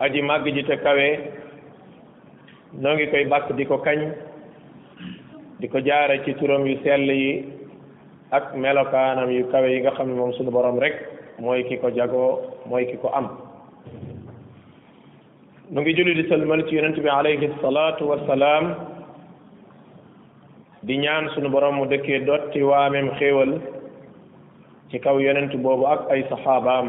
aji màgg ji te kawe noo ngi koy bàkk di ko kañ di ko jaare ci turam yu sell yi ak melokaanam yu kawe yi nga xam ne moom suñu borom rek mooy ki ko jagoo mooy ki ko am nu ngi julli di sëlmal ci yonent bi alayhi salaatu wassalaam di ñaan sunu borom mu dëkkee dotti waameem xéewal ci kaw yonent boobu ak ay saxaabaam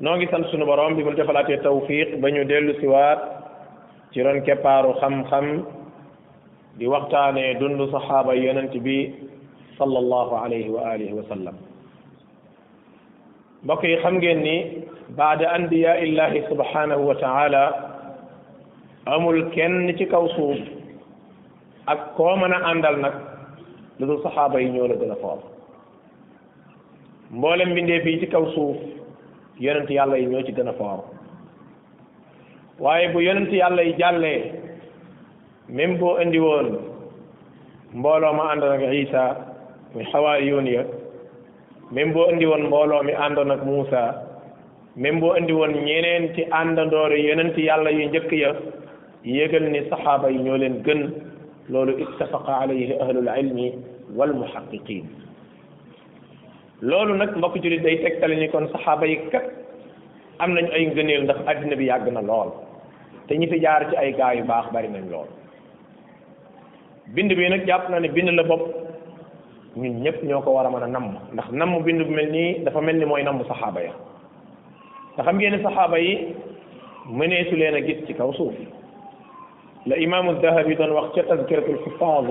noo ngi sant sunu borom bi mu defalaatee tawfiq ba ñu dellu siwaat ci ron keppaaru xam-xam di waxtaanee dund saxaaba yonent bi sallallahu alayhi wa alihi wa sallam mbokk yi xam ngeen ni baada anbiya illahi subhanahu wa taala amul kenn ci kaw suuf ak koo mën a àndal nag lu dul saxaaba yi ñoo la gën a foor mboolem mbindeef yi ci kaw suuf yonent yàlla yi ñoo ci gën a foor waaye bu yonent yàlla yi jàllee même boo indi woon mbooloo ma àndoon ak Isa muy xawaariyuun ya même boo indi woon mbooloo mi àndoon ak Muusa même boo indi woon ñeneen ci àndandoor yonent yàlla yu njëkk ya yégal ni saxaaba yi ñoo leen gën loolu ittafaqa alayhi ahlul ilmi wal muhaqqiqin loolu nag mbokk jullit day tegtale ni kon saxaaba yi kat am nañ ay ngëneel ndax àddina bi yàgg na lool te ñi fi jaar ci ay gaa yu baax bari nañ lool bind bi nag jàpp na ne bind la bopp ñun ñëpp ñoo ko war a mën a namm ndax namm bind bu mel nii dafa mel ni mooy namm saxaaba ya te xam ngeen ne saxaaba yi mëneesu leen a gis ci kaw suuf la imaamu dahabi doon wax ca tazkiratul xufaaz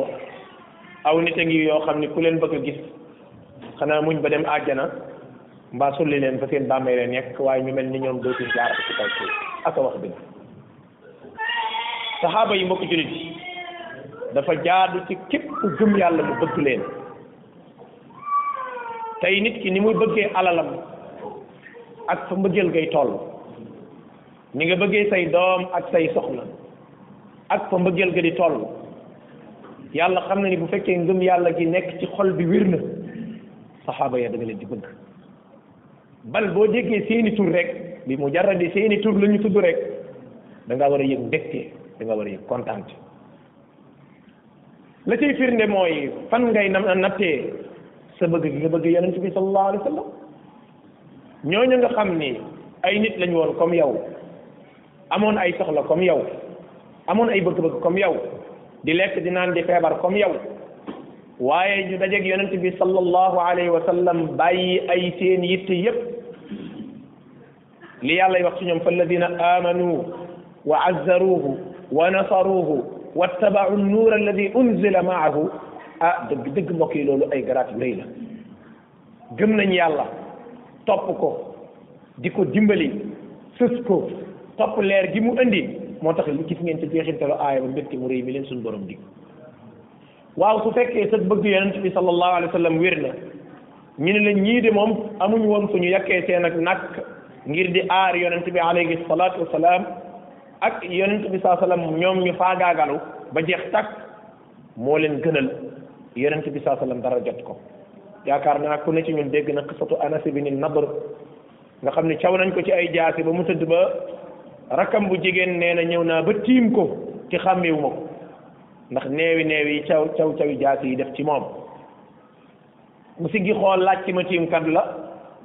aw nit a ngi yoo xam ne ku leen bëgg a gis xanaa muñ ba dem àjjana mbaa sulli leen fa seen bàmmee leen nekk waaye ñu mel ni ñoom dootuñ jaar ci kaw suuf ak a wax dëgg saxaaba yi mbokk jullit yi dafa jaadu ci képp ku gëm yàlla mu bëgg leen tey nit ki ni muy bëggee alalam ak fa mbëggeel ngay toll ni nga bëggee say doom ak say soxna ak fa mbëggeel ga di toll yàlla xam na ni bu fekkee ngëm yàlla gi nekk ci xol bi wér na saxaaba ya da nga leen di bëgg bal boo déggee seeni tur rek bi mu jaradi seeni tur la ñu tudd rek da nga war a yëg mbégte da nga war a yëg kontaan la cay firnde mooy fan ngay nam nattee sa bëgg gi nga bëgg yonent bi sallallahu alayhi wa sallam ñooñu nga xam ni ay nit lañu woon comme yow amoon ay soxla comme yow amoon ay bëgg-bëgg comme yow di lekk di naan di feebar comme yow waaye ñu dajeeg yonent bi sallallahu alayhi wa sallam bàyyi ay seen yitte yépp li yàlla wax ci ñoom fa alladina amanu wa azzaruhu wa nasaruhu wattabau nuur alladi unzila maahu ah dëgg dëgg mbokk yi loolu ay garaat yu rëy la gëm nañ yàlla topp ko di ko dimbali sës ko topp leer gi mu indi moo tax li gis ngeen ci jeexintalu aaya ba mbégte mu rëy mi leen suñu borom dig waaw su fekkee sa bëgg yonent bi sallallahu alayhi wa sallam wér na ñu ne la ñii de moom amuñu woon fu ñu yàkkee seen ak nag ngir di aar yonent bi alayhi salaatu wasalaam ak yonent bi saa sallam ñoom ñu faagaagalu ba jeex takk moo leen gënal yonent bi saa sallam dara jot ko yaakaar naa ku ne ci ñun dégg na xisatu anas ibn nadr nga xam ne caw nañ ko ci ay jaasi ba mu tëdd ba rakam bu jigéen nee na ñëw naa ba tiim ko ci xàmmeewu ma ko ndax neewi neewi yi caw caw cawi jaasi yi def ci moom mu siggi xool laaj ci ma tiim kan la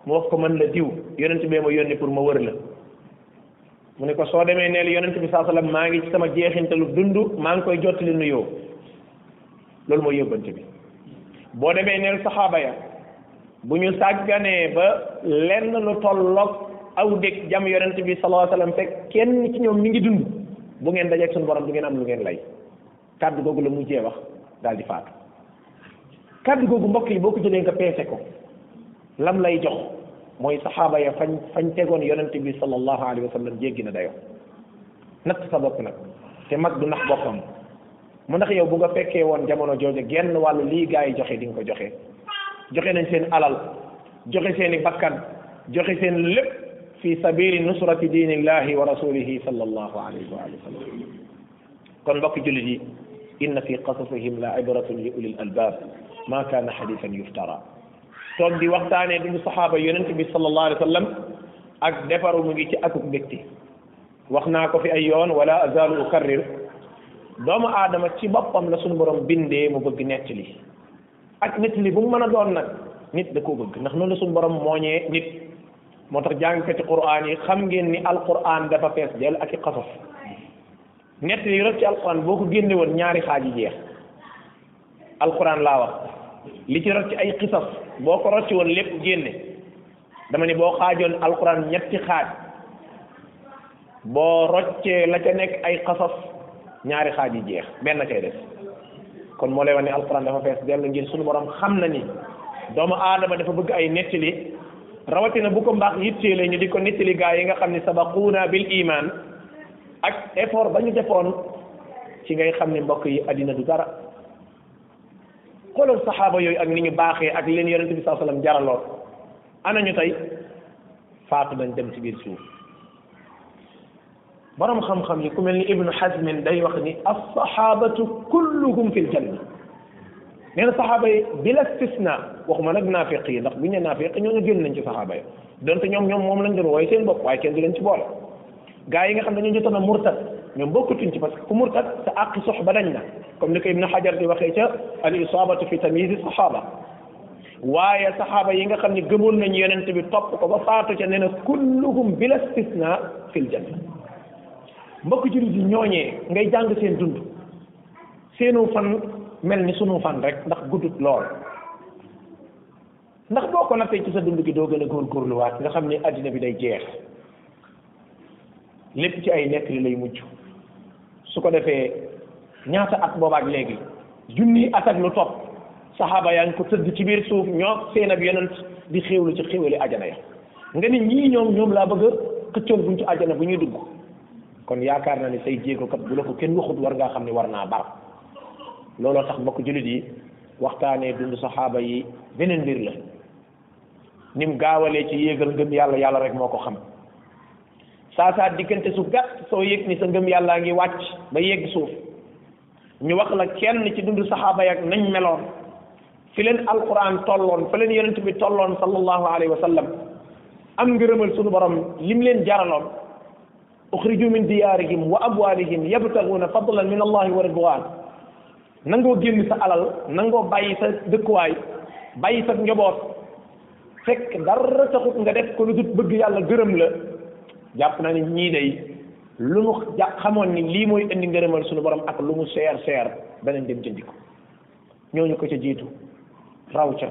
mu wax ko man la diw yonent bee ma yónni pour ma wër la mu ne ko soo demee neel yonent bi saa sallam maa ngi ci sama jeexintalu dund maa ngi koy jottali nuyoo loolu mooy yóbbante bi boo demee neel saxaaba ya bu ñu sàgganee ba lenn lu tolloog aw dëkk jam yonent bi sallallahu alayhi wasallam fekk kenn ci ñoom mi ngi dund bu ngeen dajeeg suñu borom du ngeen am lu ngeen lay kàddu googu la mujjee wax daal di faatu kàddu googu mbokk yi boo ko jëlee nga peese ko lam lay jox mooy saxaaba ya fañ fañ tegoon yonent bi sallallahu alayhi wa sallam jéggi na dayo natt sa bopp nag te mag du nax boppam mu ndax yow bu nga fekkee woon jamono jooju genn wàllu lii gaa yi joxe di nga ko joxe joxe nañ seen alal joxe seen i bakkan joxe seen lépp fi sabili nusrati diinillahi wa rasulihi sallallahu alayhi wa sallam kon mbokki jullit yi inna fi qasasihim la ibratun li ulil albab ma kaana xadisan yuftara toog di waxtaanee dundu saxaaba yonent bi sallallahu alayhi wa sallam ak defaru mu ngi ci akuk mbégte wax naa ko fi ay yoon wala azalu ukarrir doomu aadama ci boppam la suñu borom bindee mu bëgg nettali ak nit li bu mu mën a doon nag nit da koo bëgg ndax noonu la suñu borom mooñee nit moo tax jàngkati quraan yi xam ngeen ni alquran dafa fees dell ak i xasaf nett yi rek ci alquran boo ko génne woon ñaari xaaj yi jeex alquran laa wax li ci rot ci ay xisas boo ko rot ci woon lépp génne dama ni boo xaajoon alquran ñetti xaaj boo roccee la ca nekk ay xasas ñaari xaaj yi jeex benn cay des kon moo lay wax ne alquran dafa fees dell ngir suñu borom xam na ni doomu aadama dafa bëgg ay nettali rawatina bu ko mbaax yitteelee ñu di ko nettali gaa yi nga xam ne sabaquuna bil iman ak effort ba ñu defoon ci ngay xam ne mbokk yi addina du dara xoolal saxaaba yooyu ak ni ñu baaxee ak leen yonent bi saa sallam jaraloon ana ñu tey faatu nañ dem ci biir suuf borom xam-xam yi ku mel ni ibnu xasmin day wax ni alsahabatu kulluhum fi ljanna nee na saxaaba yi bila istisna waxuma nag naafiq yi ndax bu ñu ne naafiq ñoo ñu génn nañ ci saxaaba yi donte ñoom ñoom moom lañ doon wooye seen bopp waaye kenn du leen ci boole gaa yi nga xam ne dañoo jotoon a murtat ñoom bokkatuñ ci parce que ku murtat sa àq sox ba dañ na comme ni ko ibnu xajar di waxee ca al isaabatu fi tamyizi saxaaba waaye saxaaba yi nga xam ne gëmoon nañ yonent bi topp ko ba faatu ca nee na kulluhum bila istisna fil janna mbokk jullit yi ñooñee ngay jàng seen dund seenu fan mel ni sunu fan rek ndax guddut lool ndax boo ko nattee ci sa dund gi doo gën a góorgóorluwaat nga xam ne àddina bi day jeex lépp ci ay nekk li lay mujj su ko defee ñaata at boobaak léegi junni at ak lu topp saxaaba yaa ngi ko tëdd ci biir suuf ñoo seen ab yonent di xéewlu ci xéewali ajana ya nga ni ñii ñoom ñoom laa bëgg a xëccoon buñ ci ajana bu ñuy dugg kon yaakaar naa ne say jéego kat bu la ko kenn waxut war ngaa xam ne war naa bar looloo tax mbokk jullit yi waxtaanee dund saxaaba yi beneen mbir la nim gaawalee ci yéegal ngëm yàlla yàlla rek moo ko xam saa saa diggante su gàtt soo yëg ni sa ngëm yàllaa ngi wàcc ba yegg suuf ñu wax la kenn ci dund saxaaba yak nañ meloon fi leen alquran tolloon fa leen yonent bi tolloon sallallahu alayhi wa sallam am ngërëmal sunu borom lim leen jaraloon uxriju min diyaarihim wa amwaalihim yabtaguuna fadlan min allahi wa ridwan nangoo génn sa alal nangoo bàyyi sa dëkkuwaay bàyyi sa njaboot fekk dara taxut nga def ko lu dut bëgg yàlla gërëm la jàpp naa ne ñii day lu mu ja xamoon ni lii mooy indi ngërëmal suñu borom ak lu mu seer seer danañ dem jëndi ko ñooñu ko ca jiitu raw ca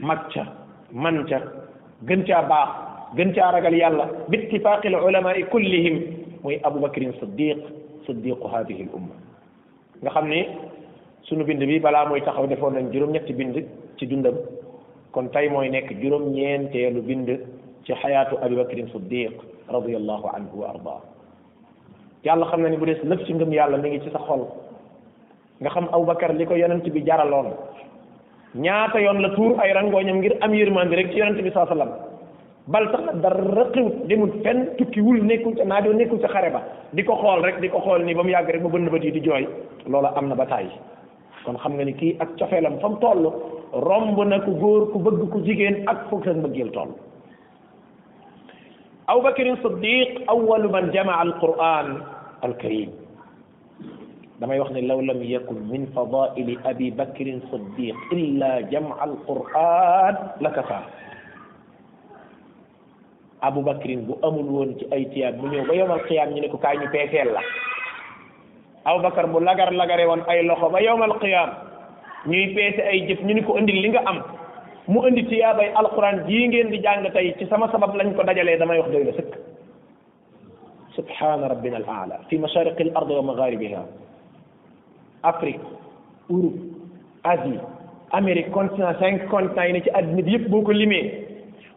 mag ca man ca gën caa baax gën caa ragal yàlla bi ittifaaqi al ulamaai kullihim muy abubakrin siddiq siddiqu hadihi al umma nga xam ni sunu bind bi balaa mooy taxaw defoon nañ juróom-ñetti bind ci dundam kon tey mooy nekk juróom-ñeenteelu bind ci xayaatu abi bakrin siddiq radiallahu anhu wa ardaa yàlla xam na ni bu des lëf ci ngëm yàlla mi ngi ci sa xol nga xam aw bakar li ko yonent bi jaraloon ñaata yoon la tuur ay rangooñam ngir am yërmande rek ci yonent bi saa sallam bal sax nag dara xiwut demul fenn tukkiwul nekkul ca naajoo nekkul ca xare ba di ko xool rek di ko xool nii ba mu yàgg rek mu bënn bët yi di jooy loola am na ba tàyyi kon xam nga ni kii ak cofeelam fa mu toll romb na ku góor ku bëgg ku jigéen ak foog sa mbëggeel toll aw bakrin siddiq awalu man jamaa alquran alkarim damay wax ne law lam yakun min fadaili abi bakrin siddiq illa jama alquran la kafa abu bakrin bu amul woon ci ay tiyaab bu ñëw ba yowmal qiyaam ñu ne ko kaay ñu peeseel la abu bakar bu lagar lagare woon ay loxo ba yowmal qiyaam ñuy peese ay jëf ñu ni ko indil li nga am mu indi tiyaabay alquran jii ngeen di jàng tey ci sama sabab lañ ko dajalee damay wax doy la sëkk subhaana rabbina al aala fi mashariqi al ard wa magharibiha Afrique Europe Asie Amérique continent cinq continent yi ne ci àddina bi yëpp boo ko limee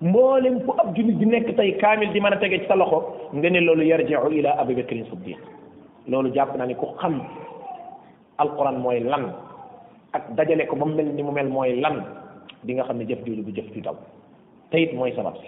mboolem fu ab jullit di nekk tey kaamil di mën a tege ci sa loxo nga ne loolu yarjiu ila abi bakrin siddiq loolu jàpp naa ne ku xam alquran mooy lan ak dajale ko ba mu mel ni mu mel mooy lan di nga xam ne jëf jooju bu jëf ju daw te it mooy sabab si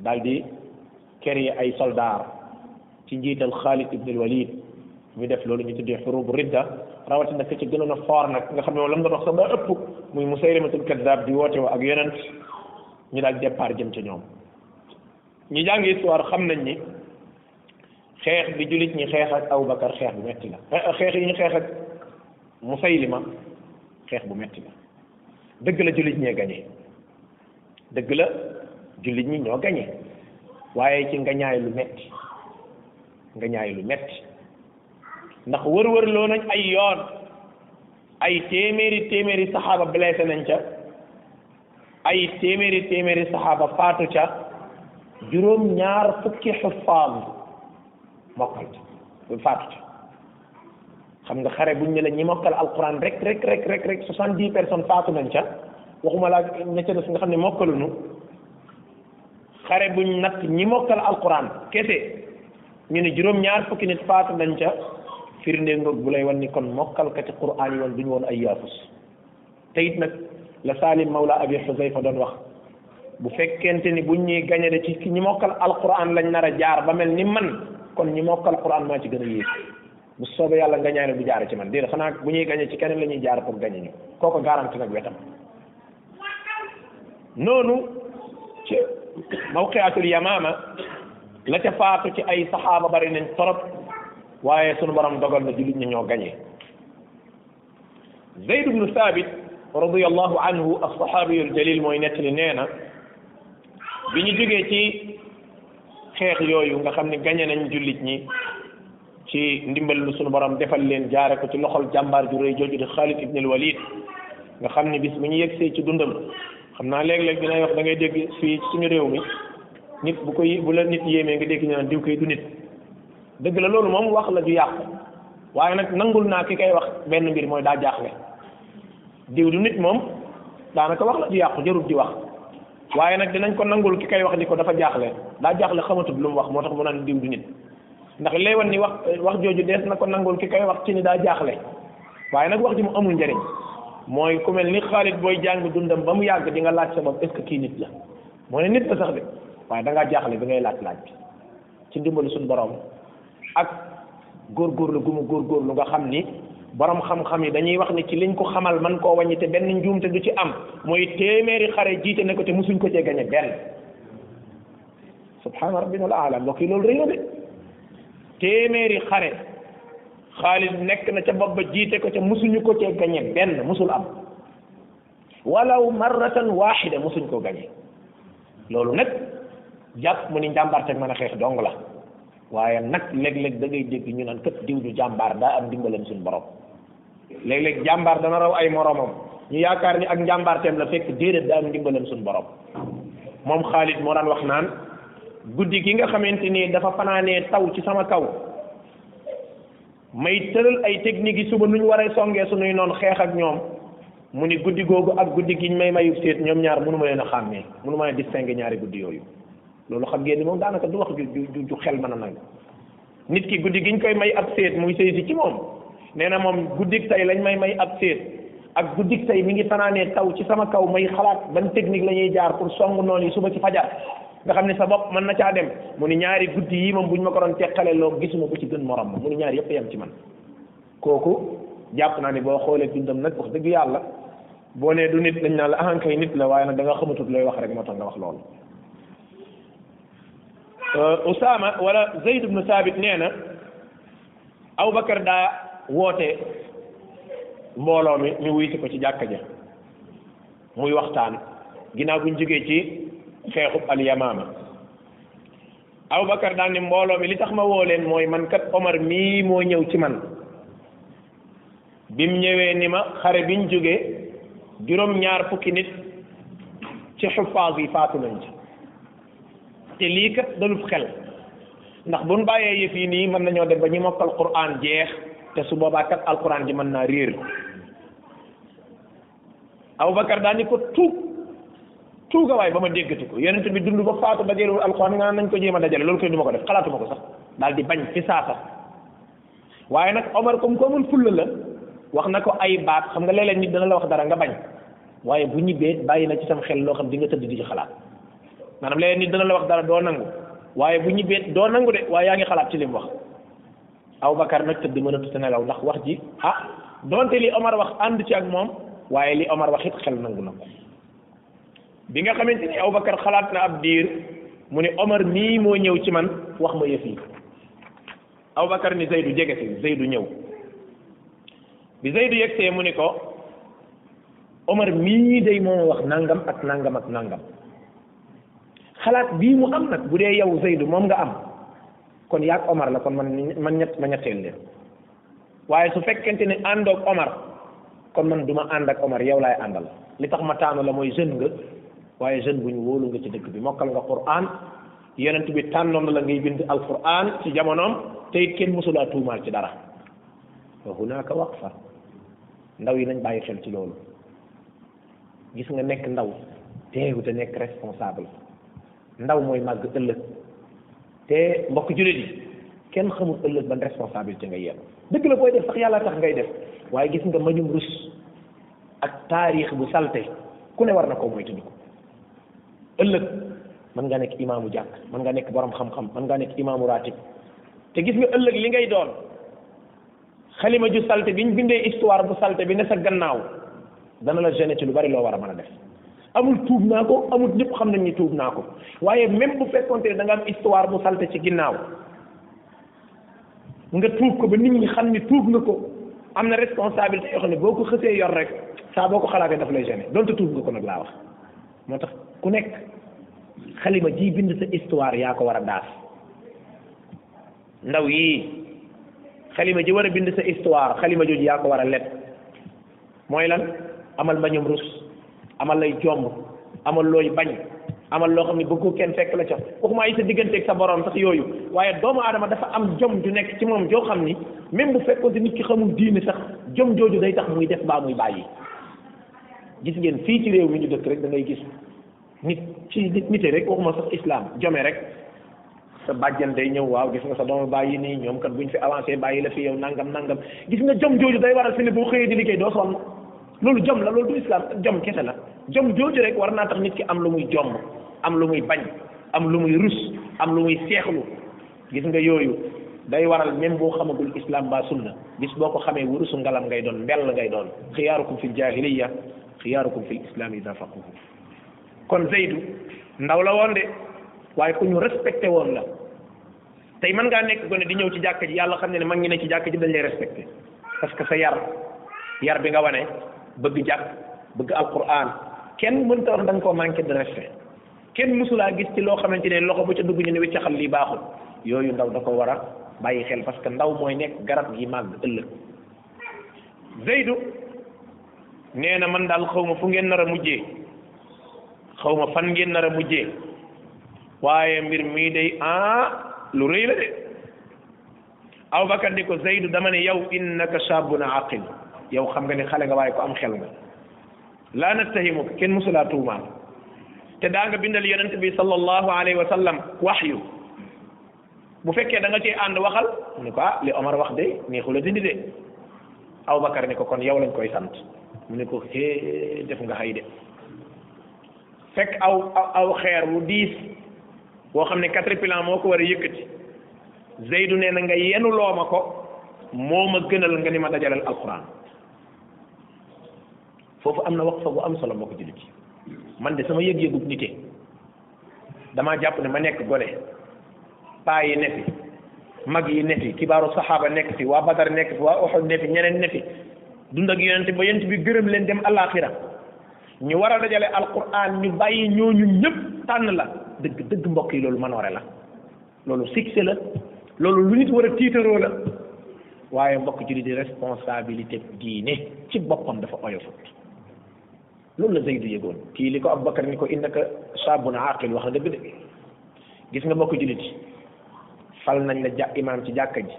daal di créer ay soldaar ci njiital Xaalid ibnul Walid ñu def loolu ñu tuddee xurubu ridda rawatina ka ci gënoon a foor nag nga xam ne moom la mu doon wax sax daa ëpp muy Musaylimatul Kaddaab di woote ak yonent ñu daal départ jëm ca ñoom ñi jàng histoire xam nañ ni xeex bi jullit ñi xeex ak Abubakar xeex bu metti la eh, xeex yi ñu xeex ak Musaylima xeex bu metti la dëgg la jullit ñee gañe dëgg la jullit ñi ñoo gañe waaye ci ngañaay lu metti ngañaay lu metti ndax wër-wër loo nañ ay yoon ay téeméeri téeméeri saxaaba blessé nañ ca ay téeméeri téeméeri saxaaba faatu ca juróom ñaar fukki xufaam mokkal ca faatu ca xam nga xare buñ ne la ñi mokkal alquran rek rek rek rek rek soixante dix personnes faatu nañ ca waxuma laa ña ca des nga xam ne mokkaluñu xare buñ natt ñi mokkal alquran kese ñu ne juróom ñaar fukki nit faatu nañ ca firnde ngoog bu lay wan ni kon mokkal ka ci quran yi woon duñu woon ay yaafus te it nag la Salim Mawla Abi Xusayfa doon wax bu fekkente ni buñ ñuy gañe de ci ñi mokkal alquran lañ nar a jaar ba mel ni man kon ñi mokkal quran maa ci gën a yées bu soobee yàlla nga ñaane du jaar ci man déedéet xanaa bu ñuy gañe ci keneen la ñuy jaar pour gañe ñu kooku garanti nag wetam noonu ci mawqiatul yamaama la ca faatu ci ay saxaaba bari nañ torop waaye sunu borom dogal na jullit ñi ñoo gañe zayd ibnu saabit radiallahu anhu alsahabiyu aljalil mooy nettali nee na bi ñu jógee ci xeex yooyu nga xam ne gañe nañ jullit ñi ci ndimbal lu sunu borom defal leen jaare ko ci loxol jàmbaar ju rëy jooju di Xaalid ibn al Walid nga xam ne bis bu ñu yegsee ci dundam xam naa léeg-léeg dinay wax da ngay dégg fii suñu réew mi nit bu ko bu la nit yéemee nga dégg ñu naan diw koy du nit dëgg la loolu moom wax la ju yàqu waaye nag nangul naa ki kay wax benn mbir mooy daa jaaxle diw du nit moom daanaka wax la ju yàqu jarut di wax waaye nag dinañ ko nangul ki kay wax ni ko dafa jaaxle daa jaaxle xamatul lu mu wax moo tax mu naan diw du nit ndax lay wan ni wax wax jooju dees na ko nangul ki kay wax ci ni daa jaaxle waaye nag wax ji mu amul njëriñ mooy ku mel ni xaalit booy jàng dundam ba mu yàgg di nga laaj sa bopp est-ce que kii nit la moo ne nit la sax de waaye da ngaa jaaxle bi ngay laaj laaj bi ci ndimbalu suñu borom ak góorgóorlu gu mu góorgóorlu nga xam ni borom xam-xam yi dañuy wax ni ci liñ ko xamal man koo wàññi te benn njuumte du ci am mooy téeméeri xare jiite ne ko te musuñ ko cee gañe benn subhaana rabbina al aala mbokk yi loolu rëy na de téeméeri xare xaalis nekk na ca bopp ba jiite ko ca musuñu ko cee gañe benn musul am walaw marratan waaxida mosuñ koo gañe loolu nag jàpp mu ni njàmbaarte mën a xeex dong la waaye nag léeg-léeg da ngay dégg ñu naan kët diw du jàmbaar daa am dimbalam suñu borom léeg-léeg jàmbaar dana raw ay moromam ñu yaakaar ni ak njàmbaarteem la fekk déedéet daa am dimbalam suñu borom moom Xaalid moo daan wax naan guddi gi nga xamante ni dafa fanaanee taw ci sama kaw may tëral ay technique yi suba nu ñu waree songee suñuy noon xeex ak ñoom mu ni guddi googu ak guddi gi ñu may mayub seet ñoom ñaar mënu ma leen a xàmmee mënu ma leen distinguer ñaari guddi yooyu loolu xam ngeen ni moom daanaka du wax ju ju ju xel mën a nangu nit ki guddi gi ñu koy may ab seet muy sëy si ci moom nee na moom guddik tey lañ may may ab seet ak guddik tey mi ngi fanaanee taw ci sama kaw may xalaat ban technique la ñuy jaar pour song noonu yi suba ci fajar nga xam ne sa bopp mën na caa dem mu ni ñaari guddi yi moom bu ñu ma ko doon teqale loo gisuma ko ci gën morom ma mu ni ñaari yëpp yem ci man kooku jàpp naa ni boo xoolee dundam nag wax dëgg yàlla boo nee du nit dañ naa la ahankay nit la waaye nag da nga xamatut looy wax rek moo tax nga wax loolu euh, Usaama wala Zayd ibnu Saabit nee na Abubakar daa woote mbooloo mi ñu wuy si ko ci jàkka ja muy waxtaan ginnaaw buñ jógee ci xeexub alyamaama abubakar daan ne mbooloo mi li tax ma woo leen mooy man kat omar mii moo ñëw ci man bim ñëwee ni ma xare biñ jógee juróom ñaar fukki nit ci xufaas yi faatu nañ ci te lii kat dalub xel ndax buñ bàyyee yëf yi nii mën nañoo dem ba ñu mokkal quran jeex te su boobaa kat alquran ji mën naa réer Abubakar daal ni ko tuug tuuga waay ba ma déggati ko yonent bi dund ba faatu dajalewul alxuraan nga naan nañ ko jéem a dajale loolu koy du ma ko def xalaatuma ko sax daal di bañ ci saasa waaye nag Omar comme ko amul fulla la wax na ko ay baat xam nga léeg-léeg nit dana la wax dara nga bañ waaye bu ñibbee bàyyi na ci sam xel loo xam di nga tëdd di ci xalaat maanaam léeg-léeg nit dana la wax dara doo nangu waaye bu ñibbee doo nangu de waaye yaa ngi xalaat ci li mu wax Abubakar nag tëdd mënatu sa nelaw ndax wax ji ah donte li Omar wax ànd ci ak moom waaye li Omar wax it xel nangu na ko bi nga xamante ni Abubakar xalaat na ab diir mu ne Omar mii moo ñëw ci man wax ma yëf yi Abubakar ni Zeydu jege si Zeydu ñëw bi Zeydu yegsee mu ni ko Omar mii day moo wax nangam ak nangam ak nangam xalaat bii mu am nag bu dee yow Zeydu moom nga am kon yaag Omar la kon man man ñett ma ñetteel leen waaye su fekkente ne àndoog Omar kon man du ma ànd ak Omar yow laay àndal li tax ma taanu la mooy jeune nga waaye jeune bu ñu wóolu nga ci dëkk bi mokkal nga Qur'an yonent bi tànnoon na la ngay bind alquran ci jamonoom te it kenn mosulaa tuumaal ci dara wa hunaka waqfa ndaw yi nañ bàyyi xel ci loolu gis nga nekk ndaw teewu te nekk responsable ndaw mooy màgg ëllëg te mbokk jullit yi kenn xamul ëllëg ban responsabilité nga yenn dëgg la booy def sax yàlla tax ngay def waaye gis nga mañum rus ak taarix bu salte ku ne war na ko moytu ko ëllëg mën nga nekk imaamu jàkk mën nga nekk borom xam-xam mën nga nekk imaamu raatib te gis nga ëllëg li ngay doon xalima ju salte bi ñu bindee histoire bu salte bi ne sa gannaaw dana la gêner ci lu bari loo war a mën a def amul tuub naa ko amul ñëpp xam nañ ni tuub naa ko waaye même bu fekkonte ne da nga am histoire bu salte ci ginnaaw nga tuub ko ba nit ñi xam ni tuub nga ko am na responsabilité yoo xam ne boo ko xësee yor rek saa boo ko xalaatee daf lay gêner donte tuub nga ko nag laa wax moo tax ku nekk xalima ji bind sa histoire yaa ko war a daas ndaw yii xalima ji war a bind sa histoire xalima jooju yaa ko war a leb mooy lan amal mbañum rus amal lay jomb amal looy bañ amal loo xam ne bëgg ko kenn fekk la ca waxuma ay sa digganteeg sa borom sax yooyu waaye doomu aadama dafa am jom ju nekk ci moom joo xam ni même bu fekkoon te nit ki xamul diine sax jom jooju day tax muy def baa muy bàyyi gis ngeen fii ci réew mi ñu dëkk rek da ngay gis nit ci nit nite rek waxuma sax islam jome rek sa bàjjan day ñëw waaw gis nga sa doomu bàyyi nii ñoom kat buñ fi avancé bàyyi la fi yow nangam nangam gis nga jom jooju day waral fi ne boo xëyee di liggéey doo sonn loolu jom la loolu du islam jom kese la jom jooju rek war naa tax nit ki am lu muy jomb am lu muy bañ am lu muy rus am lu muy seexlu gis nga yooyu day waral même boo xamagul islam ba sunna bis boo ko xamee wurusu ngalam ngay doon mbell ngay doon xiyaarukum fil jahiliya xiyaarukum fil islam ida faquhu kon Zeydu ndaw la woon de waaye ku ñu respecté woon la tey mën ngaa nekk gone di ñëw ci jàkk ji yàlla xam ne ne mag ñi ne ci jàkk ji dañ lay respecté parce que sa yar yar bi nga wane bëgg jàkk bëgg alquran kenn mënta wax da nga koo manqué de respect kenn mësulaa gis ci loo xamante ne loxo bu ca dugg ñu ne wicca xam lii baaxul yooyu ndaw da ko war a bàyyi xel parce que ndaw mooy nekk garab gi màgg ëllëg Zeydu nee na man daal xaw ma fu ngeen nar a mujjee xaw ma fan ngeen nar a mujjee waaye mbir mii day ah lu rëy la de Abubakar ni ko Zeydu dama ne yow innaka shaabun aqil yow xam nga ne xale nga waaye ko am xel nga laa nattahimuka kenn mosulaa tuumaal te daa nga bindal yonent bi sallallahu alayhi wa sallam waxyu bu fekkee da nga cee ànd waxal mu ne ko ah li Omar wax de neexu la dindi de Aboubacar ne ko kon yow lañ koy sant mu ne ko hee def nga xay de fekk aw aw xeer wu diis boo xam ne quatre pilan moo ko war a yëkkati Zeydu nee na nga yenu loo ma ko moo ma gënal nga ni ma dajaleel alquran foofu am na waqfa bu am solo mbokk jullit yi man de sama yëg-yëgub nite damaa jàpp ne ma nekk gone paa yi ne fi mag yi ne fi kibaaru saxaaba nekk fi waa Badar nekk fi waa Uhud ne fi ñeneen ne fi dund ak yonent ba yonent bi gërëm leen dem alaxira ñu war a dajale alquran ñu bàyyi ñooñu ñëpp tànn la dëgg dëgg mbokk yi loolu manoore la loolu succès la loolu lu nit war a tiitaroo la waaye mbokk jullit di responsabilité diine ci boppam dafa oyofut loolu la Zaydu yëgoon kii li ko Abubakar ni ko innaka saabun aaqil wax na dëgg de gis nga mbokk jullit yi fal nañ la ja imaam ci jàkka ji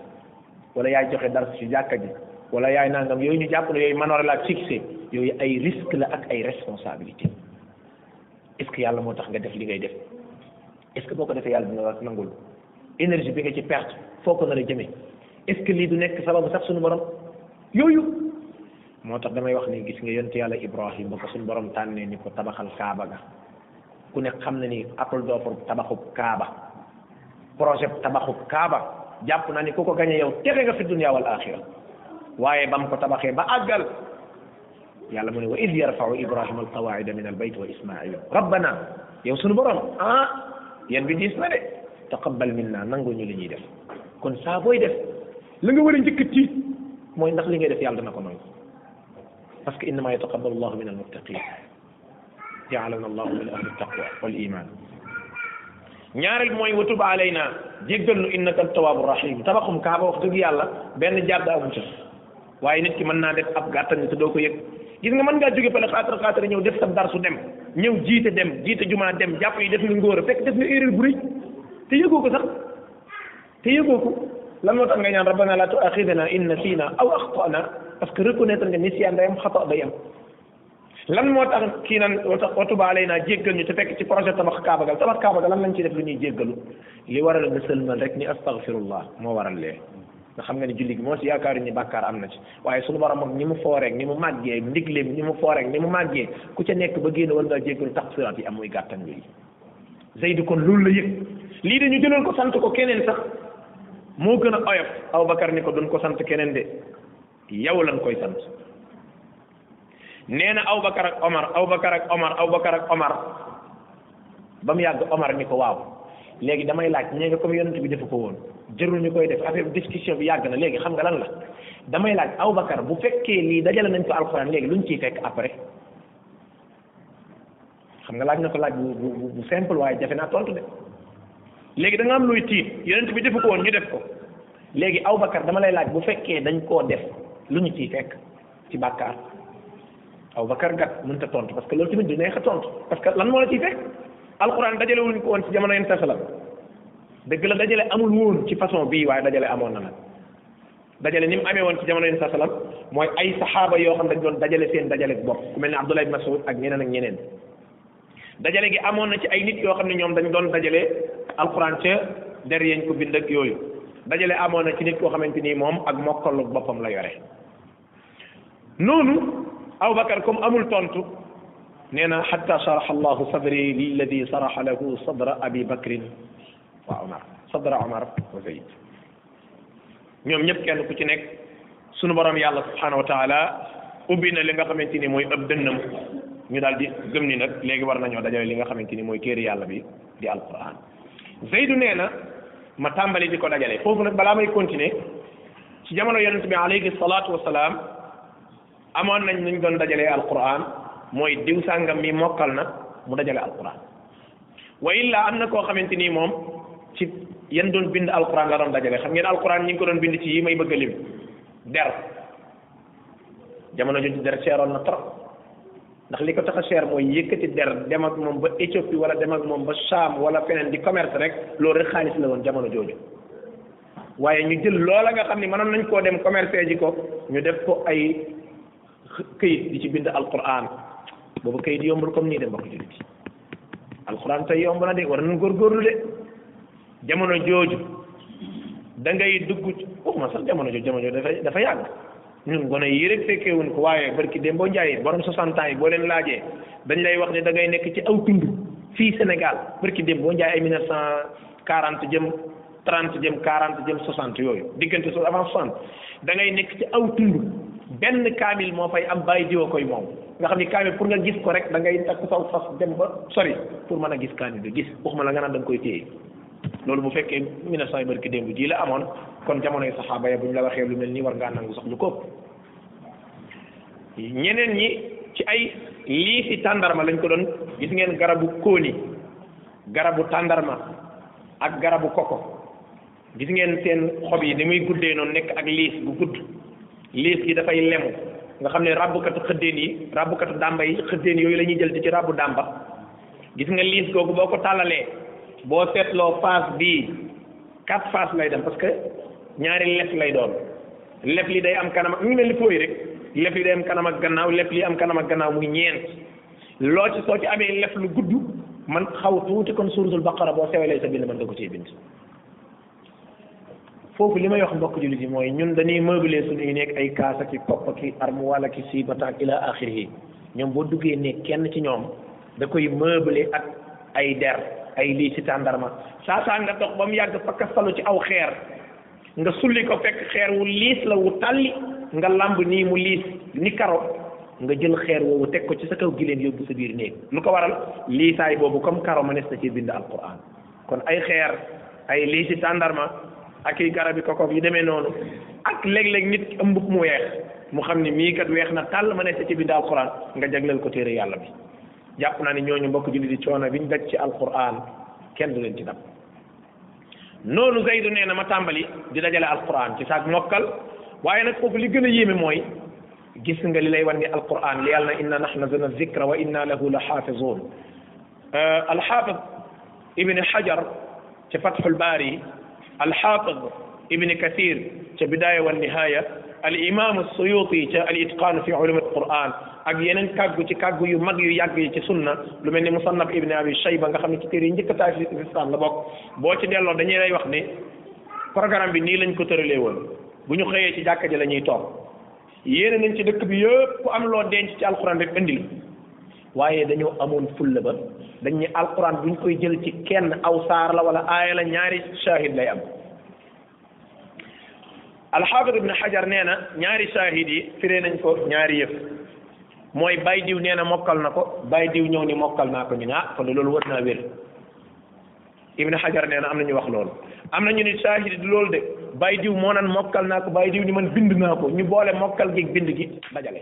wala yaay joxe dars ci jàkka ji wala yaay nangam yooyu ñu jàpp ne yooyu manoore la ak succès yooyu ay risque la ak ay responsabilité est-ce que yàlla moo tax nga def li ngay def est ce que boo ko defee yàlla dina la nangul énergie bi nga ci perte foo ko nar a jëmee est ce que lii du nekk sababu sax suñu borom yooyu moo tax damay wax ni gis nga yonte yàlla ibrahim ba ko suñu borom tànnee ni ko tabaxal kaaba ga ku nekk xam na ni appel d'offre tabaxub kaaba projet tabaxub kaaba jàpp naa ni ku ko gañe yow texe nga fi dunya wal axira waaye bam ko tabaxee ba àggal yàlla mu ne wa id yarfau ibrahima alqawaida min albayt wa ismailu rabbana yow sunu borom ah yan bi diis na de taqabbal minna nangu ñu li ñuy def kon saa booy def la nga war a njëkk tiit mooy ndax li ngay def yàlla dana ko nangu parce que innama yataqabbalu llahu min almuttaqin jaalana allahu min ahli taqwa wal iman ñaareel mooy wa tub alayna jéggal nu innaka tawaabu rahim tabaxum kaaba wax dëgg yàlla benn jàdd amu ca waaye nit ki mën naa def ab gàttal te doo ko yëg gis nga mën ngaa jóge fële xaatar xaatar ñëw def sa dar su dem ñëw jiite dem jiite jumaa dem jàpp yi def nga ngóor a fekk def nga erreur bu rëy te yëgoo ko sax te yëgoo ko lan moo tax nga ñaan rabbana la tuaxidana in nasina aw axtana parce que reconnaître nga nisiyaan day am xata day am lan moo tax kii naan watuba lay naa jéggal ñu te fekk ci projet tabax kaaba ga tabax kaaba ga lan lañ ci def lu ñuy jéggalu li waral nga sëlmal rek ni astaghfirullah moo waral lee nga xam nga ne julli gi moo si yaakaaru ni bàkkaar am na ci waaye suñu borom ak ni mu fooreeg ni mu màggee ndigleem ni mu fooreeg ni mu màggee ku ca nekk ba génn war ngaa jéggalu tax siraat yi am muy gàttan yooyu Zeydu kon loolu la yëg lii dañu jëloon ko sant ko keneen sax moo gën a oyof Abubakar ni ko duñ ko sant keneen de yow lañ koy sant nee na Abubakar ak Omar Abubakar ak Omar Abubakar ak Omar ba mu yàgg Omar ni ko waaw léegi damay laaj ñee nga comme yonent bi defu ko woon jërul ñu koy def affaire discussion bi yàgg na léegi xam nga lan la damay laaj Abubakar bu fekkee lii dajale nañ ko alxuraan léegi luñ ciy fekk après xam nga laaj na ko laaj bu bu bu simple waaye jafe naa tontu de léegi da nga am luy tiit yonent bi defu ko woon ñu def ko léegi Abubakar dama lay laaj bu fekkee dañ koo def lu ñu ciy fekk ci bàkkaar Abubakar gat mënut a tontu parce que loolu tamit du neex a tontu parce que lan moo la ciy fekk alquran dajale wuñ ko woon ci jamono yonent sallam dëgg la dajale amul woon ci façon bii waaye dajale amoon na nag dajale ni mu amee woon ci jamono yi sa salaam mooy ay saxaaba yoo xam dañ doon dajale seen dajale bopp ku mel ne Abdullah ibn Mas'ud ak ñeneen ak ñeneen dajale gi amoon na ci ay nit yoo xam ne ñoom dañ doon dajale alquran ca der yañ ko bind ak yooyu dajale amoon na ci nit koo xamante ni moom ak mokkalu boppam la yore noonu Abubakar comme amul tontu nee na xatta sharaxa allahu sadri lilladi sharaxa lahu sadra abi bakrin wa omar sadra omar wa zayd ñoom ñëpp kenn ku ci nekk sunu borom yàlla subhanahu wa taala ubbi na li nga xamante ni mooy ab dënnam ñu daal di gëm ni nag léegi war nañoo dajale li nga xamante ni mooy téere yàlla bi di alquran Zeydu nee na ma tàmbali di ko dajale foofu nag balaa may continuer ci jamono yonent bi alayhi salaatu wasalaam amoon nañ nuñ doon dajalee alquran mooy diw sàngam mi mokkal na mu dajale alquran wa illa am na koo xamante nii moom ci yan doon bind alquran la doon dajale xam ngeen alquran ñi ngi ko doon bind ci yi may bëgg a lim der jamono jooju der seeroon na trop ndax li ko tax a cher mooy yëkkati der dem ak moom ba Éthiopie wala dem ak moom ba Cham wala feneen di commerce rek loolu rek xaalis la woon jamono jooju waaye ñu jël loola nga xam ne mënoon nañ koo dem commerce ji ko ñu def ko ay këyit di ci bind alquran boobu këyit yombul comme nii de mbokk jullit yi alquran tey yomb na de war nañ góorgóorlu de jamono jooju da ngay dugg waxuma sax jamono jooju jamono jooju dafa dafa yàgg ñun gone yi rek fekkee wuñ ko waaye barki dem boo njaayee borom 60 ans yi boo leen laajee dañ lay wax ne da ngay nekk ci aw tund fii Sénégal barki dem boo njaay ay 1940 jëm trente jëm quarante jëm soixante yooyu diggante su avant soixante da ngay nekk ci aw tund benn kaamil moo fay am bàyyi diwa koy moom nga xam ni kaamil pour nga gis ko rek da ngay takk saw fas dem ba sori pour mën a gis kaamil bi gis waxuma la nga naan da koy téye loolu bu fekkee mille neuf cent barki démb ji la amoon kon jamonoy saxaaba ya bu ñu la waxee lu mel nii war ngaa nangu sax lu ko ñeneen ñi ci ay lii fi tàndarma lañ ko doon gis ngeen garabu kóoni garabu tàndarma ak garabu koko gis ngeen seen xob yi ni muy guddee noonu nekk ak liis bu gudd liis gi dafay lemu nga xam ne ràbbkatu xëddeen yi ràbbkatu dàmba yi xëddeen yooyu la ñuy jël di ci ràbbu dàmba gis nga liis googu boo ko tàllalee boo seetloo face bii quatre face lay dem parce que ñaari lef lay doon lef li day am kanam ak ñu mel ni fooy rek lef li day am kanam ak gannaaw lef li am kanam ak gannaaw muy ñeent loo ci soo ci amee lef lu gudd man xaw tuuti kon suuratul baqara boo sewelee sa bind mën nga ko cee bind foofu li may wax mbokk jullit yi mooy ñun dañuy meubler suñuy nekk ay kaas ak i kopp ak i armoire ak i siibata ak ila axirihi ñoom boo duggee nekk kenn ci ñoom da koy meubler ak ay der ay lii ci tàndarma saa saa nga dox ba mu yàgg fakka salu ci aw xeer nga sulli ko fekk xeer wu liis la wu tàlli nga làmb nii mu liis ni karo nga jël xeer woowu teg ko ci sa kaw giléem yóbbu sa biir néeg lu ko waral liisaay boobu comme karo ma nes na ci bind alquran kon ay xeer ay liisi tàndarma ak i garabi kokoog yu demee noonu ak léeg-léeg nit ki ëmbub mu weex mu xam ni mii kat weex na tàll ma nes na ci bind alquran nga jagleel ko téere yàlla bi jàpp naa ni ñooñu mbokk julli di coono biñ daj ci alquran kenn du leen ci dab noonu Zaydu nee na ma tàmbali di dajale alquran ci saak mokkal waaye nag foofu li gën a yéeme mooy gis nga li lay wan ni alquran li yàlla na inna nahnu nazzalna zikra wa inna lahu la xaafizun euh, alxaafid ibn hajar ci fathul baari alxaafid ibni kathir ca bidaaya wa nihaaya al imam suyuti ca al itqaan fi ulum al quran ak yeneen kàggu ci kàggu yu mag yu yàgg yi ci sunna lu mel ni musannaf ibni abi shayba nga xam ne ci téere yi njëkk taay fi islam la bokk boo ci delloo dañuy lay wax ni programme bi nii lañ ko tëralee woon bu ñu xëyee ci jàkka ji la ñuy toog yéene nañ ci dëkk bi yëpp ku am loo denc ci alxuraan rek indil waaye dañoo amoon fulla ba dañ ne alquran buñ koy jël ci kenn aw saar la wala aaya la ñaari shahid lay am alxaafid ibn xajar nee na ñaari shahid yi firee nañ ko ñaari yëf mooy bay diw nee na mokkal na ko bay diw ñëw ni mokkal naa ko ñu ne ah kon loolu war naa wér ibn xajar nee na am na ñu wax loolu am na ñu ni shahid du loolu de bay diw moo naan mokkal naa ko bay diw ni man bind naa ko ñu boole mokkal gi bind gi dajale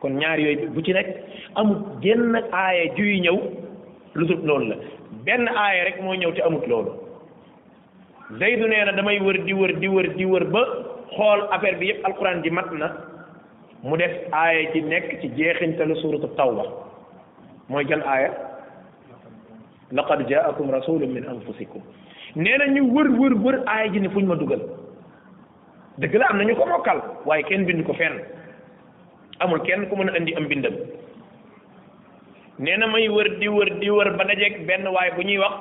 kon ñaar yooyu bu ci nekk amul genn aaya juy ñëw lu dul loolu la benn aaya rek moo ñëw te amut loolu Zaydu nee na damay wër di wër di wër di wër ba xool affaire bi yëpp alquran ji mat na mu def aaya ji nekk ci jeexintalu suuratu tawba mooy jan aaya laqad jaakum rasulun min anfusikum nee na ñu wër wër wër aaya ji ne fuñ ma dugal dëgg la am na ñu ko mokkal waaye kenn bind ko fenn amul kenn ku mën a indi am bindam nee na may wër di wër di wër ba dajeeg benn waaye bu ñuy wax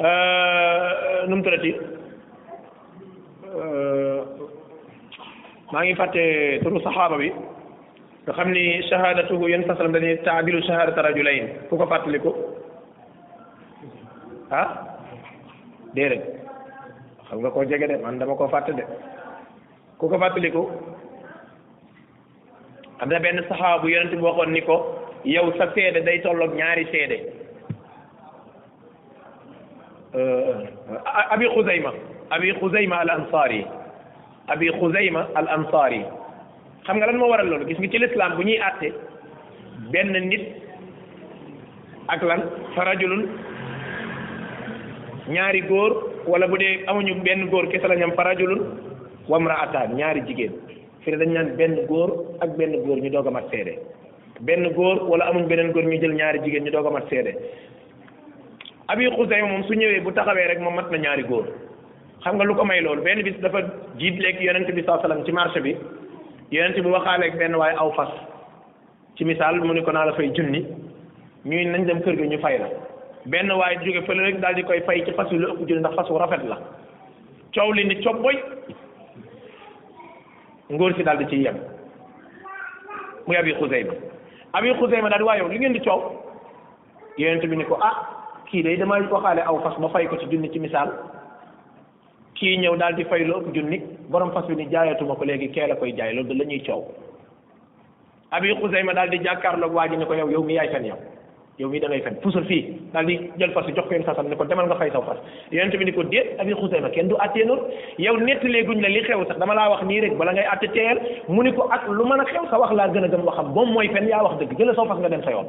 euh, nu mu tuddati euh, maa ngi fàtte turu saxaaba bi nga xam ni shahadatuhu yéen sa salam dañuy taadilu shahadata rajulayn ku ko fàttaliku ah déedéet xam nga koo jege de man dama ko fàtte de ku ko fàttaliku am na benn saxaaba bu yonent bi waxoon ni ko yow sa seede day tolloog ñaari seede abi xuzayma abi xuzayma al ansaari abi xuzayma al ansaari xam nga lan moo waral loolu gis nga ci lislaam bu ñuy àtte benn nit ak lan fa rajulun ñaari góor wala bu dee amuñu benn góor kese la ñam fa rajulun wa mraataan ñaari jigéen fi ne dañ naan benn góor ak benn góor ñu doog a mat seede benn góor wala amuñ beneen góor ñu jël ñaari jigéen ñu doog a mat seede abi xusay moom su ñëwee bu taxawee rek moom mat na ñaari góor xam nga lu ko may loolu benn bis dafa jiit lekk yonent bi saa salaam ci marché bi yonent bi waxaaleeg benn waaye aw fas ci misaal mu ni ko naa la fay junni ñuy nañ dem kër gi ñu fay la benn waaye jóge fële rek daal di koy fay ci fas yu lu ëpp junni ndax fas wu rafet la coow li ni cobboy ngóor si daal di ciy yem muy abi xuseyma abi xuseyma daal di waaye yow li ngeen di coow yonent bi ni ko ah kii day damay waxaale aw fas ma fay ko ci junni ci misaal kii ñëw daal di fay lu ëpp junni borom fas bi ni jaayatuma ko léegi kee la koy jaay loolu da la ñuy coow abi xusayma daal di jàkkaarloog waa ji ni ko yow yow mi yaay fen yow yow mi da ngay fen puusal fii daal di jël fas jox ko yéen fasam ni ko demal nga fay saw fas yonent bi ni ko déet abi xusayma kenn du attee noonu yow nettalee guñ la li xew sax dama laa wax nii rek bala ngay atte teeyal mu ni ko ak lu mën a xew sa wax laa gën a gëm waxam moom mooy fen yaa wax dëgg jëla saw fas nga dem sa yoon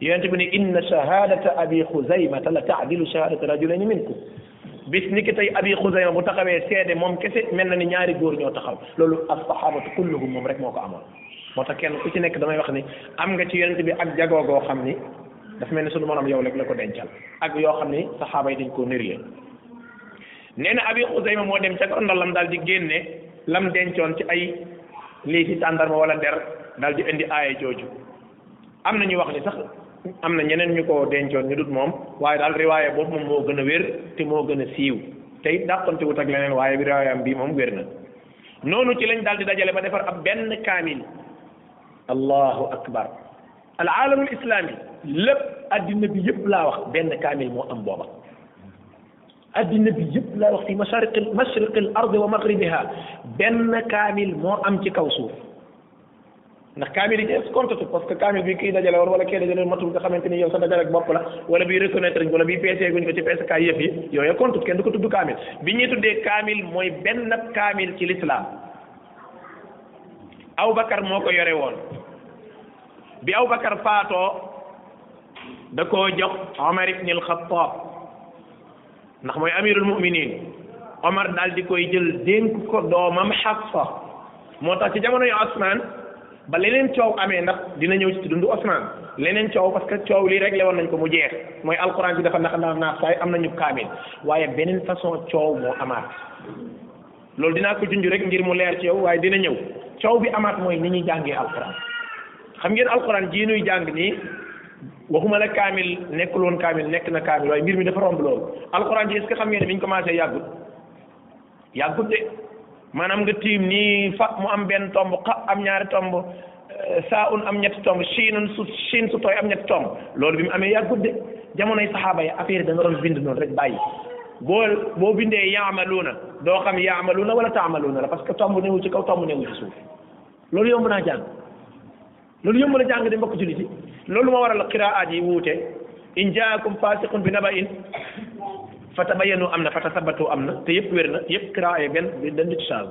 yonent bi ne inna shahadata abi xuzaymata la taadilu shahadata rajulaini minkum bis ni ki tey abi xuzayma bu taxawee seede moom kese mel na ni ñaari góor ñoo taxaw loolu assahabatu kulluhum moom rek moo ko amoon moo tax kenn ku ci nekk damay wax ni am nga ci yonent bi ak jagoo goo xam ni dafa mel ni sunu morom yow rek la ko dencal ak yoo xam ni saxaaba yi dañ koo nëriyee nee na abi xuzayma moo dem ca ko ndalam daal di génne lam dencoon ci ay lii ci tàndarma wala der daal di indi aaya jooju am na ñu wax ni sax am na ñeneen ñu ko dencoon ñu dut moom waaye daal riwaaya boobu moom moo gën a wér te moo gën a siiw te it dàqante wut ak leneen waaye bi riwaayam bii moom wér na noonu ci lañ daal di dajale ba defar ab benn kaamil allahu akbar al aalamul islami lépp addina bi yëpp laa wax benn kaamil moo am booba addina bi yëpp laa wax fi mashariqi mashriqi al ardi wa maghribiha benn kaamil moo am ci kaw suuf ndax kaamil yi ci comptatu parce que kaamil bi kii dajale woon wala kii dajale woon matul nga xamante ni yow sa dajale ak bopp la wala bii reconnaître ñu wala bii peesee guñ ko ci peese kaay yëf yi yooyu comptut kenn du ko tudd kaamil bi ñuy tuddee kaamil mooy benn kaamil ci lislaam Abubakar moo ko yore woon bi Abubakar faatoo da koo jox Omar ibn al-Khattab ndax mooy amirul muminin Omar daal di koy jël dénk ko doomam Hafsa moo tax ci jamono yu Osman ba leneen coow amee ndax dina ñëw ci dundu Osman leneen coow parce que coow lii réglé woon nañ ko mu jeex mooy alquran bi dafa nax nax naaf saay am nañu kaamil waaye beneen façon coow moo amaat loolu dinaa ko junj rek ngir mu leer ci yow waaye dina ñëw coow bi amaat mooy ni ñuy jàngee alquran xam ngeen alquran jii nuy jàng nii waxuma la kaamil nekkul woon kaamil nekk na kaamil waaye mbir mi dafa romb loolu alquran ji est-ce que xam ngeen ne bi ñu commencé yàggut yàggut de maanaam nga tiim nii fa mu am benn tomb xa am ñaari tomb euh, saa un am ñetti tomb chiinun su chiin su tooy am ñetti tomb loolu bi mu amee yaa gudde jamonoy saxaaba yi affaire da nga doon bind noonu rek bàyyi boo boo bindee yaamaluuna doo xam yaamaluuna wala taamaluuna la parce que tomb newu ci kaw tomb newu ci suuf loolu yomb naa jàng loolu yomb na jàng de mbokk jullit yi loolu moo waral qiraat yi wuute in jaakum fasiqun bi naba in fatabayanu am na fatasabatu am na te yëpp wér na yëpp qiraat yi benn benn ci change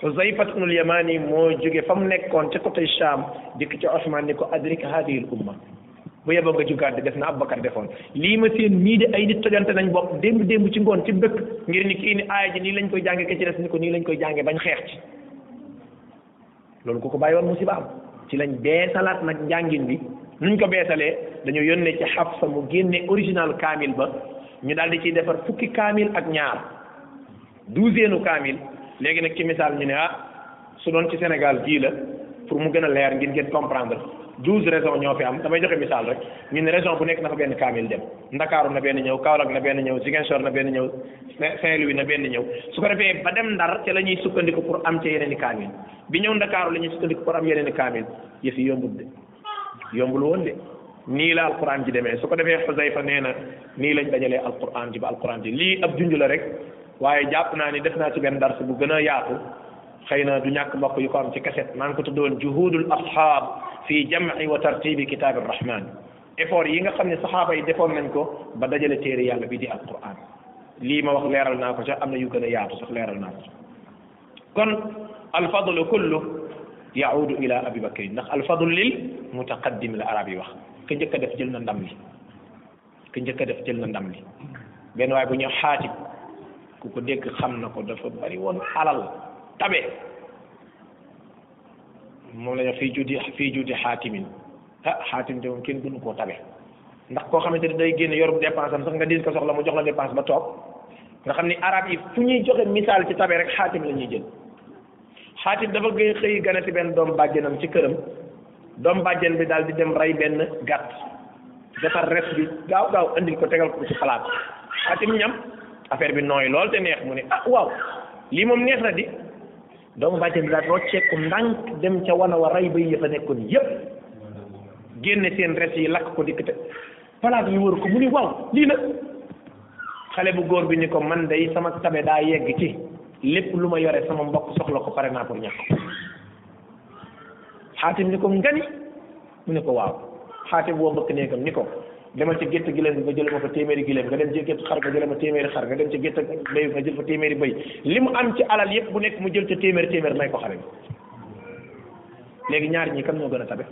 xusayfat ibnul yamani moo jóge fa mu nekkoon ca côté Cham dikk ca Osman ni ko adrik hadihil umma bu yeboo nga jugaat di def na Abubakar defoon lii ma seen ñii de ay nit tojante nañ bopp démb démb ci ngoon ci dëkk ngir ni kii ni aaya ji nii lañ koy jànge ke ci des ni ko nii lañ koy jànge bañ xeex ci loolu ku ko bàyyi woon musiba am ci lañ beesalaat nag njàngin bi nuñ ko beesalee dañoo yónnee ci Hafsa mu génne original kaamil ba ñu daal di ciy defar fukki kaamil ak ñaar douzième u kaamil léegi nag ci misaal ñu ne ah su doon ci Sénégal gii la pour mu gën a leer ngir ngeen comprendre douze raisons ñoo fi am damay joxe misaal rek ñu ne région bu nekk na fa benn kaamil dem Ndakaaru na benn ñëw Kaolack na benn ñëw Ziguinchor na benn ñëw Saint-Louis na benn ñëw su ko defee ba dem Ndar ca la ñuy sukkandiku pour am ca yeneen i kaamil bi ñëw Ndakaaru la ñuy sukkandiku pour am yeneen i kaamil yëf yi yombut de yombul woon de nii la alquran ji demee su ko defee xusayfa nee na nii lañ dajalee alquran ji ba alquran ji lii ab junj la rek waaye jàpp naa ni def naa ci benn dars bu gën a yaatu xëy na du ñàkk mbokk yu ko am ci kaset maa ngi ko tuddoon juhudul ashab fi jam'i wa tartibi kitabi rahman effort yi nga xam ne saxaaba yi defoon nañ ko ba dajale téere yàlla bi di alquran lii ma wax leeral naa ko ca am na yu gën a yaatu sax leeral naa ko ca kon alfadlu kullu yaudu ila abi bakrin ndax alfadlu lil mutaqaddim la arab yi wax ka njëkk a def jël na ndam li ka njëkk a def jël na ndam li benn waaye bu ñëw xaatib ku ko dégg xam na ko dafa bari woon alal tabe moom la ñu fii judi fii judi xaatimin ah xaatim te moom kenn gënu koo tabe ndax koo xamante ne day génn yorum dépense am sax nga diis ko soxla mu jox la dépense ba toog nga xam ni arab yi fu ñuy joxe misaal ci tabe rek xaatim la ñuy jël xaatim dafa gën xëy ganati benn doom bàjjenam ci këram doom bàjjen bi daal di dem rey benn gàtt defar res bi gaaw gaaw andil ko tegal ko ci palaat xaatim ñam affaire bi nooy lool te neex mu ne ah waaw lii moom neex na di doomu bàjjen bi daal rocceeku ndànk dem ca wana wa rey bëy ya fa nekkoon yépp génne seen res yi lakk ko dikk te palaat yi wër ko mu ni waaw lii nag xale bu góor bi ni ko man day sama tabe daa yegg ci lépp lu ma yore sama mbokk soxla ko pare naa pour ñàkk xaatim ni ko ngani mu ne ko waaw xaati boo mbëkk néegam ni ko demal ci gétt gileem nga jël ma fa téeméeri gileem nga dem ci gétt xar nga jël ma téeméeri xar nga dem ci gétt béy nga jël fa téeméeri béy li mu am ci alal yépp bu nekk mu jël ca téeméeri téeméer may ko xale bi léegi ñaar ñi kan ñoo gën a tabe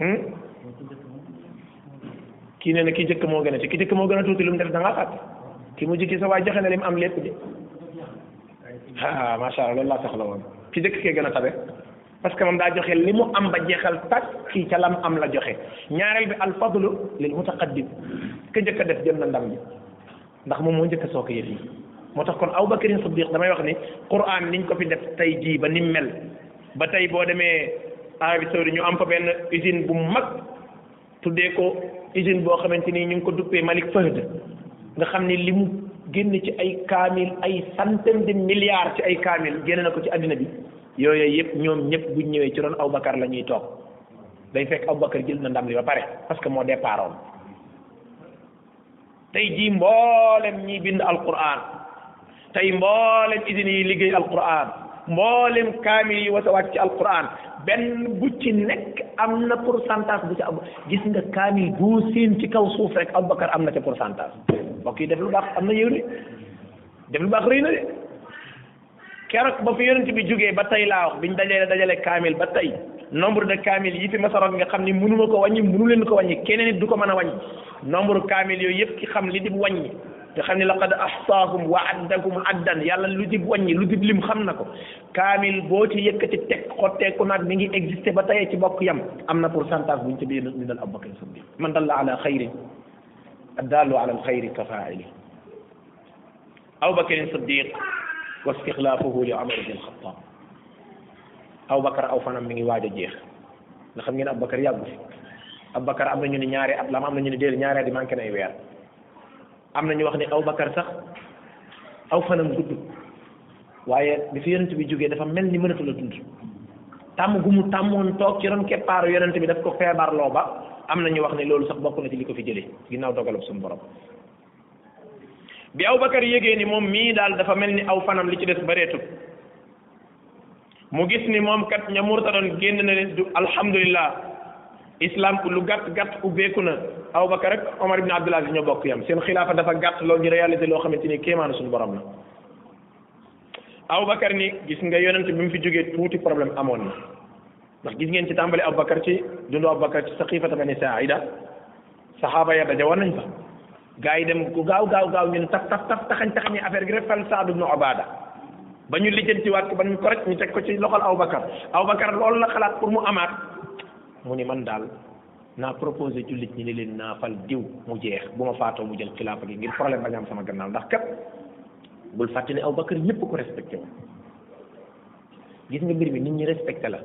hmm? kii nee na ki jëkk moo gën a ci ki jëkk moo gën a tuuti lu mu def da ngaa fàtte ki mu jëkki sa waay joxe na li mu am lépp de ah macha allah loolu laa soxla woon ci dëkk kee gën a tabe parce que moom daa joxe li mu am ba jeexal tàkk kii ca lam am la joxe ñaareel bi al fadlu lil mutaqaddim ka njëkk a def jël na ndam bi ndax moom moo njëkk a sooke yëf yi moo tax kon Abu Bakrin Siddiq damay wax ni Qur'an niñ ko fi def tey jii ba ni mel ba tey boo demee Arabie Saoudite ñu am fa benn usine bu mag tuddee ko usine boo xamante ni ñu ngi ko duppee Malick Fahd nga xam ni li mu génn ci ay kaamil ay centaine de milliards ci ay kaamil génne na ko ci àddina bi yooyu yëpp ñoom ñëpp buñ ñëwee ci ron Aboubacar la ñuy toog day fekk Aboubacar jël na ndam li ba pare parce que moo départoon tey jii mboolem ñi bind alquran tey mboolem usines yi liggéey alquran mboolem kaamil yi wasa wàcc ci alquran benn bu ci nekk am na pourcentage bu ci am gis nga kaamil bu siin ci kaw suuf rek Aboubacar am na ca pourcentage mbokk yi def lu baax am na yéen def lu baax rëy na de keroog ba fi yonent bi jógee ba tey laa wax biñ dajale dajale kaamil ba tey nombre de kaamil yi fi masaroon nga xam ni mënuma ko wàññi mënu leen ko wàññi keneen it du ko mën a wàññi nombre kaamil yooyu yëpp ki xam li di wàññi te xam ne laqad ahsaahum wa addakum addan yàlla lu di wàññi lu di lim xam na ko kaamil boo ci yëkkati teg xotteeku naat mi ngi existé ba tey ci bokk yam am na pourcentage buñ ci biir ñu dal abubakar siddiq man dalla ala xayrin addallu ala alxayri ka faa'ili aw bakarin siddiq wa istixlaafuhu li omar ibn alxataab aw bakar aw fanam mi ngi waaj a jeex nga xam ngeen ab bakar yàggu fi ab bakar am na ñu ne ñaari at la am na ñu ne déedéet ñaari at yi manqué nay weer am na ñu wax ne aw bakar sax aw fanam gudd waaye bi fi yonent bi jógee dafa mel ni mënatul a dund tàmm gu mu tàmmoon toog ci ron keppaaru yonent bi daf ko feebarloo ba am na ñu wax ne loolu sax bokk na ci li ko fi jëlee ginnaaw dogalub suñu borom bi Abubakar yégee ni moom mii daal dafa mel ni aw fanam li ci des bareetul mu gis ni moom kat ña murtadoon génn na leen du alhamdulillah islam ku lu gàtt gàtt ubbeeku na Abubakar rek Omar ibn Abdul Aziz ñoo bokk yam seen xilaafa dafa gàtt loolu ñu réalisé loo xamante ni kéemaanu suñu borom la Aboubacar ni gis nga yonent bi mu fi jógee tuuti problème amoon na ndax gis ngeen ci tàmbali Aboubacar ci dundu Aboubacar ci Saqiifata Bani Saa'ida saxaaba ya daje woon nañ fa gaa yi dem ku gaaw gaaw gaaw ñun taf taf taf taxañ taxañi affaire gi rek fal Saad ibnu Ubaada ba ñu lijjanti waat ko ba ñu ko rek ñu teg ko ci loxol Aboubacar Aboubacar loolu la xalaat pour mu amaat mu ni man daal naa proposé jullit ñi ne leen naa fal diw mu jeex bu ma faatoo mu jël xilaafa gi ngir problème bañ am sama gannaaw ndax kat bul fàtte ne aw bakar ñëpp ko respecté woon gis nga mbir mi nit ñi respecté la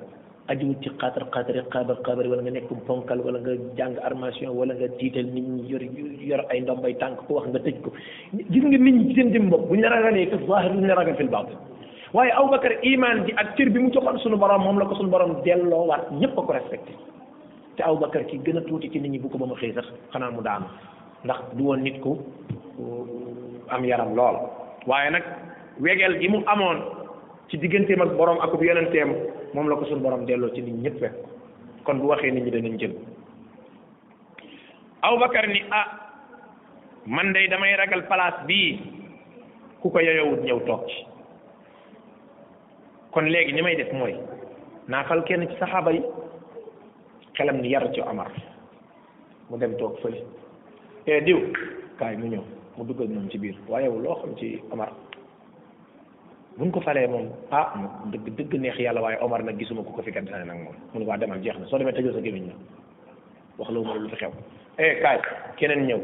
ajuwut ci xaatar xaatari xaabar xaabari wala nga nekk ponkal wala nga jàng armation wala nga tiital nit ñi yor yor ay ndombay tànk ku wax nga tëj ko gis nga nit ñi ci seen jëm bopp bu ñu la ragalee fi zahir bu ñu la ragal fil baatin waaye Abubakar iman ji ak cër bi mu joxoon suñu borom moom la ko suñu borom delloowaat ñëpp a ko respecté te aw bakar ki gën a tuuti ci nit ñi bu ko ba ma xëy sax xanaa mu daanu ndax du woon nit ku am yaram lool waaye nag wegeel gi mu amoon ci digganteem ak borom akub yonenteem moom la ko suñu borom delloo ci nit ñëpp fekk kon bu waxee nit ñi danañ jël aw bakar ni ah man day damay ragal place bii ku ko yeyowut ñëw toog ci kon léegi ni may def mooy naa fal kenn ci saxaaba yi xelam ni yar ci Omar mu dem toog fële eh diw kaay mu ñëw mu duggal ñoom ci biir waaye yow loo xam ci Omar buñ ko falee moom ah mu dëgg dëgg neex yàlla waaye Omar nag gisuma ku ko fi gàncax nag moom mu ne waa demal jeex na soo demee tëjoo sa gémmiñ na wax loo ma lu fi xew eh kaay keneen ñëw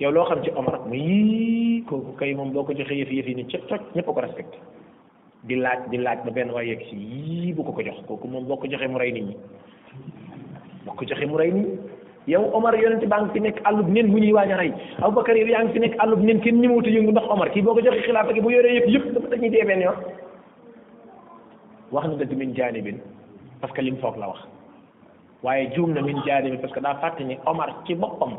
yow loo xam ci Omar mu yii kooku kay moom boo ko joxee yëf yëf yi ni ca toj ñëpp ko respecté di laaj di laaj ba benn waay yegg si yii bu ko ko jox kooku moom boo ko joxee mu rey nit ñi boo ko joxee mu rey nit ñi yow Omar yonent baa ngi fi nekk àllub nen bu ñuy waaj a rey Aboubacar yow yaa ngi fi nekk àllub nen kenn ñëwatu yëngu ndax Omar kii boo ko joxee xilaafa gi bu yoree yëpp yëpp dafa dañuy dee benn yoon wax na dëgg min jaanibin parce que lim foog la wax waaye juum na min jaari bi parce que daa fàtte ni Omar ci boppam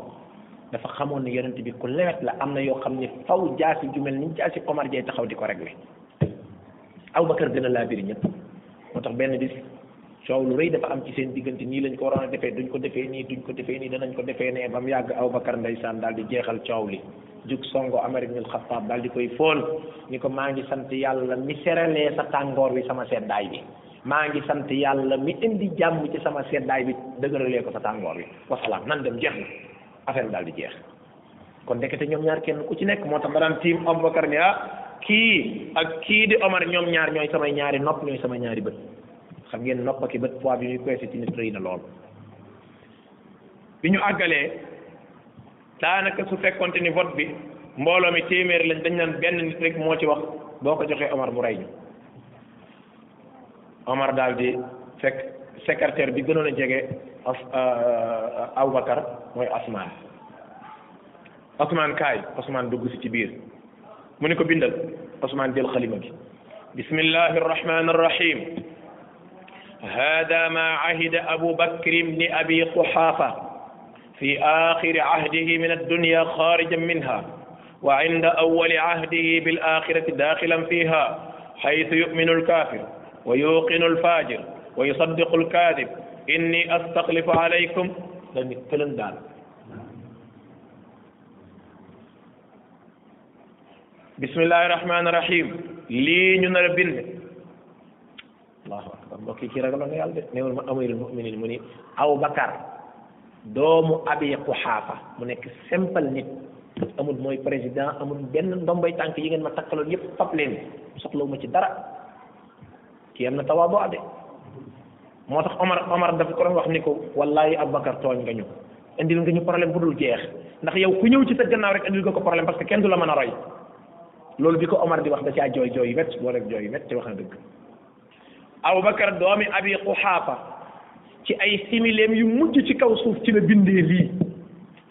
dafa xamoon ne yonent bi ku lewet la am na yoo xam ne faw jaasi ju mel ni jaasi Omar jay taxaw di ko réglé Abubakar gën a laa biir ñëpp moo tax benn bis coow lu rëy dafa am ci seen diggante nii lañ ko waroon a defee duñ ko defee nii duñ ko defee nii danañ ko defee nee ba mu yàgg Abubakar ndeysaan daal di jeexal coow li jug songo Amar ibn al-Khattab daal di koy foon ni ko maa ngi sant yàlla mi seralee sa tàngoor wi sama seddaay bi maa ngi sant yàlla mi indi jàmm ci sama seddaay bi dëgëralee ko sa tàngoor bi wasalaam nan dem jeex na affaire bi daal di jeex kon ndekete ñoom ñaar kenn ku ci nekk moo tax ba daan tiim Abubakar ni ah kii ak kii di Omar ñoom ñaar ñooy samay ñaari nopp ñooy samay ñaari bët xam ngeen nopp ak i bët poids bi ñuy peese ci nit rëy na lool bi ñu àggalee daanaka su fekkonte ni vote bi mbooloo mi téeméer lañ dañ naan benn nit rek moo ci wax boo ko joxee Omar mu rey ñu Omar daal di fekk secrétaire bi gënoon a jege as Aboubacar mooy Asmaan Asmaan kaay Asmaan dugg si ci biir mu ne ko bindal Asmaan jël xalima gi bismillahi arrahmani arrahim hada ma ahida Abu Bakr ibn Abi Quhafa في آخر عهده من الدنيا خارجا منها وعند أول عهده بالآخرة داخلا فيها حيث يؤمن الكافر ويوقن الفاجر ويصدق الكاذب إني أستخلف عليكم لن يتكلم بسم الله الرحمن الرحيم لي نربين allahu akbar mbokk yi kii ragaloon na yàlla de néewul ma amirul muminin mu ni aw bakar doomu abi quxaafa mu nekk simple nit amul mooy président amul benn ndombay tànk yi ngeen ma takkaloon yépp fab leen soxlawu ma ci dara kii am na tawaaboo de moo tax Omar Omar dafa ko doon wax ni ko wallahi Aboubacar tooñ nga ñu indil nga ñu problème bu dul jeex ndax yow ku ñëw ci sa gannaaw rek indil nga ko problème parce que kenn du la mën a roy loolu bi ko Omar di wax da caa jooy jooy yu métti boo rek jooy yu métti wax na dëgg Aboubacar doomi Abi Quhaafa ci ay simileem yu mujj ci kaw suuf ci la bindee lii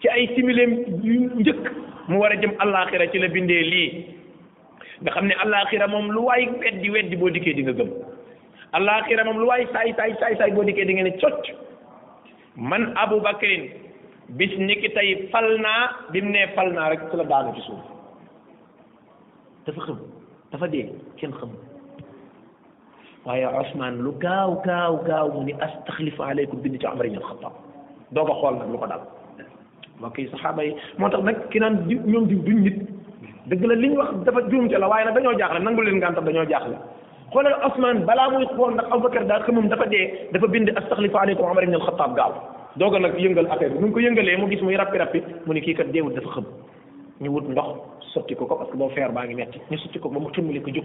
ci ay simileem yu njëkk mu war a jëm àllaaxira ci la bindee lii nga xam ne àllaaxira moom lu waay weddi weddi boo dikkee di nga gëm àllaaxira moom lu waay saay saay saay saay boo dikkee di nga ne cocc man abu bakrin bis ni ki tey fal naa bi mu nee fal naa rek ci la daanu ci suuf dafa xam dafa dee kenn xam waaye Ousmane lu gaaw gaaw gaaw mu ni astaxlifu aleykum bind ci Omar ibn Xattaab doo ko xool nag lu ko dal mbokk yi saxaaba yi moo tax nag ki naan di ñoom diw duñ nit dëgg la li ñu wax dafa juum ca la waaye nag dañoo jaaxle nangu leen ngàntam dañoo jaaxle xoolal Ousmane balaa muy xool ndax Aboubacar daal xamum dafa dee dafa bind astaxlifa aleykum Omar ibn al-Khattab gaaw doog a nag yëngal affaire bi mu ngi ko yëngalee mu gis muy rappi rappi mu ni kii kat deewul dafa xëm ñu wut ndox sotti ko ko parce que boo feer baa ngi metti ñu sotti ko ba mu ximmali ko jóg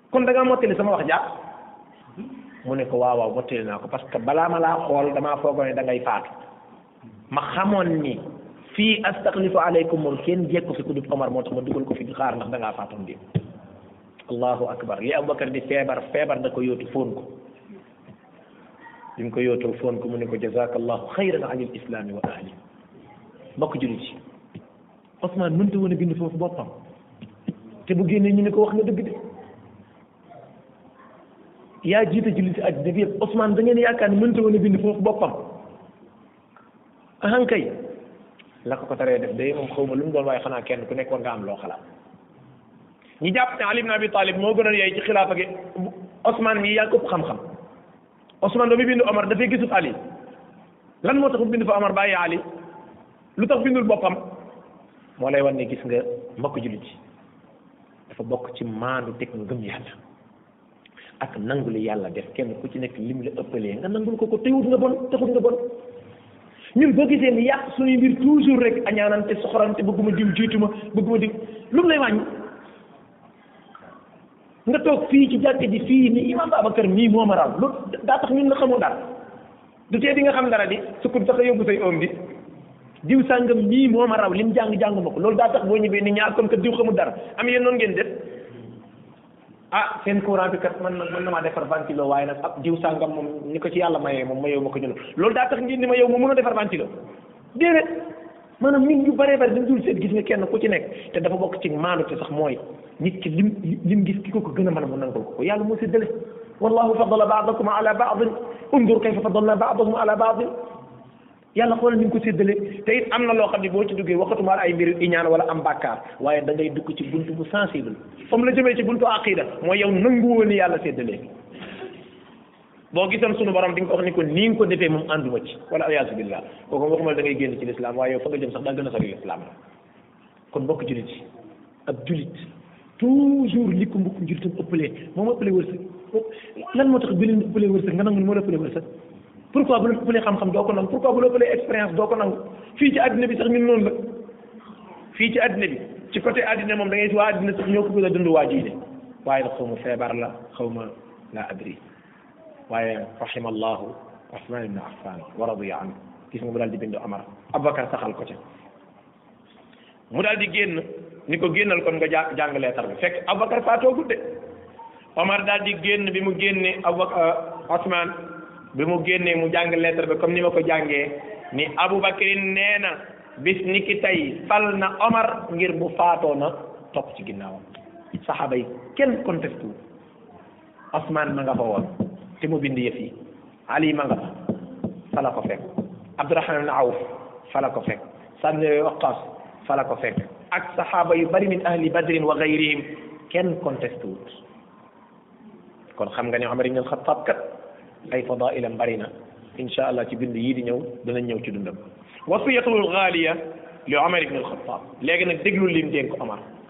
kon da ngaa mottali sama wax jàpp mu ne ko waaw waaw mottali naa ko parce que balaa ma laa xool damaa foogoon ne da ngay faatu ma xamoon ni fii astaxlifu aleykum moom kenn jekku fi ku dut Omar moo tax ma dugal ko fi di xaar ndax da ngaa faatoon démb allahu akbar li Abubakar di feebar feebar da ko yóotu foon ko bi mu ko yootoo foon ko mu ne ko jazakallahu xayran an il islami wa ahli mbokk jullit yi Ousmane mënta woon a bind foofu boppam te bu génnee ñu ne ko wax na dëgg de yaa jiite jullit àddina bi yëpp Ousmane da ngeen yaakaar ne mënta woon a bind foofu boppam ahan kay la ko ko taree def day moom xaw ma lu mu doon waaye xanaa kenn ku nekk war nga am loo xalaat ñi jàpp ne Ali ibn Abi Talib moo gënoon yey ci xilaafa gi Ousmane mii yaa ko ëpp xam-xam Ousmane ba muy bind Omar dafay gisul Ali lan moo tax mu bind fa Omar bàyyi Ali lu tax bindul boppam moo lay wan ne gis nga mbokk jullit ji dafa bokk ci maandu teg ngëm yàlla ak nangu li yàlla def kenn ku ci nekk lim la ëppalee nga nangul ko ko teewut nga bon taxut nga bon ñun boo gisee ni yàq suñuy mbir toujours rek añaanante soxorante bëgguma diw jiituma bëgguma diw lu mu lay wàññi nga toog fii ci jàkk ji fii ni imam Babacar mii moo ma raw lu daa tax ñun la xamoo daal du tee di nga xam dara di sukkur sax a yóbbu say oom bi diw sàngam mii moo ma raw lim jàng jàng ma ko loolu daa tax boo ñibbee ni ñaar comme que diw xamul dara am yéen noonu ngeen def ah seen courant bi kat man nag mën na maa defar ventilo waaye nag ab diw sàngam moom ni ko ci yàlla mayee moom mayoo ma ko ñu loolu daa tax ngeen ni ma yow ma mën a defar ventilo déedéet maanaam nit ñu baree bari dañ dul seet gis nga kenn ku ci nekk te dafa bokk ci maanu te sax mooy nit ki lim lim gis ki ko ko gën a mën a mu nangul ko ko yàlla moo séddale wallahu faddala baadakum ala baadin undur kayfa faddalna baadahum ala baadin yàlla xoolal ni nga ko séddale te it am na loo xam ne boo ci duggee waxatuma ay mbir iñaan wala am bàkkaar waaye da ngay dugg ci buntu bu sensible comme la jëmee ci buntu aqida mooy yow nanguwoo ni yàlla séddalee boo gisoon sunu borom di nga ko wax ni ko nii nga ko defee moom ànduma ci wala ayaasu billah kooku waxuma da ngay génn ci lislaam waaye yow fa nga jëm sax daa gën a sori lislaam la kon bokk julit yi ab julit toujours li ko mbokk julitam ëppalee moom ëppalee wërsëg lan moo tax bi leen ëppalee wërsëg nga nangu ni moo la ëppalee wërsëg pourquoi bu la ëppalee xam-xam doo ko nangu pourquoi bu la ëppalee expérience doo ko nangu fii ci àddina bi sax ñun noonu la fii ci àddina bi ci côté àddina moom da ngay si waa àddina sax ñoo ko gën a dund waa diine waaye nag xaw ma feebar la xaw ma la adri waaye rahima allahu Usman ibn Affan wa radiya anhu gis nga mu daal di bind Omar Abubakar saxal ko ca mu daal di génn ni ko génnal kon nga jàng jàng leetar bi fekk Abubakar faatoo gudde Omar daal di génn bi mu génnee Abubakar Usman bi mu génnee mu jàng leetar bi comme ni ma ko jàngee ni Abubakar nee na bis ni ki tey fal na Omar ngir bu faatoo na topp ci ginnaawam saxaaba yi kenn contesté wu Osman ma nga fa woon te mu bind yëf yi Ali ma nga fa fa la ko fekk Abdurahman ibn Awf fa la ko fekk Saad ibn Abi Waqqas fa la ko fekk ak saxaaba yu bari min ahli badrin wa gayrihim kenn contesté wut kon xam nga ne Omar ibn al-Khattab kat ay fadailam bari na incha allah ci bind yii di ñëw danañ ñëw ci dundam wasiyatul gaaliya li Omar ibn al-Khattab léegi nag déglu lim dénk Omar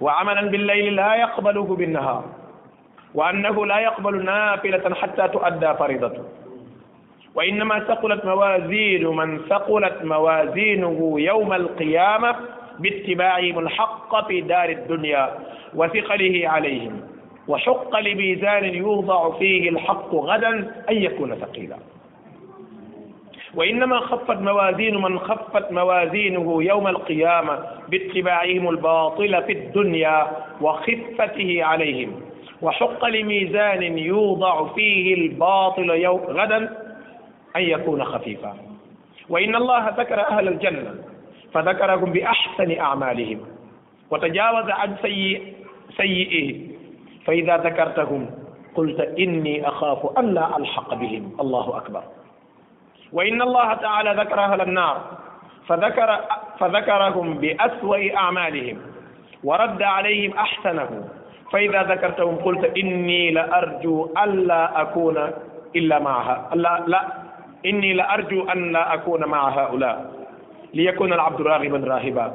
وعملا بالليل لا يقبله بالنهار وأنه لا يقبل نافلة حتى تؤدى فريضته وإنما ثقلت موازين من ثقلت موازينه يوم القيامة باتباعهم الحق في دار الدنيا وثقله عليهم وحق لميزان يوضع فيه الحق غدا أن يكون ثقيلا وإنما خفت موازين من خفت موازينه يوم القيامة باتباعهم الباطل في الدنيا وخفته عليهم وحق لميزان يوضع فيه الباطل يوم غدا أن يكون خفيفا وإن الله ذكر أهل الجنة فذكرهم بأحسن أعمالهم وتجاوز عن سيء سيئه فإذا ذكرتهم قلت إني أخاف أن لا ألحق بهم الله أكبر وإن الله تعالى ذكر أهل النار فذكر فذكرهم بأسوأ أعمالهم ورد عليهم أحسنه فإذا ذكرتهم قلت إني لأرجو ألا أكون إلا معها لا لا إني لأرجو أن لا أكون مع هؤلاء ليكون العبد راغبا راهبا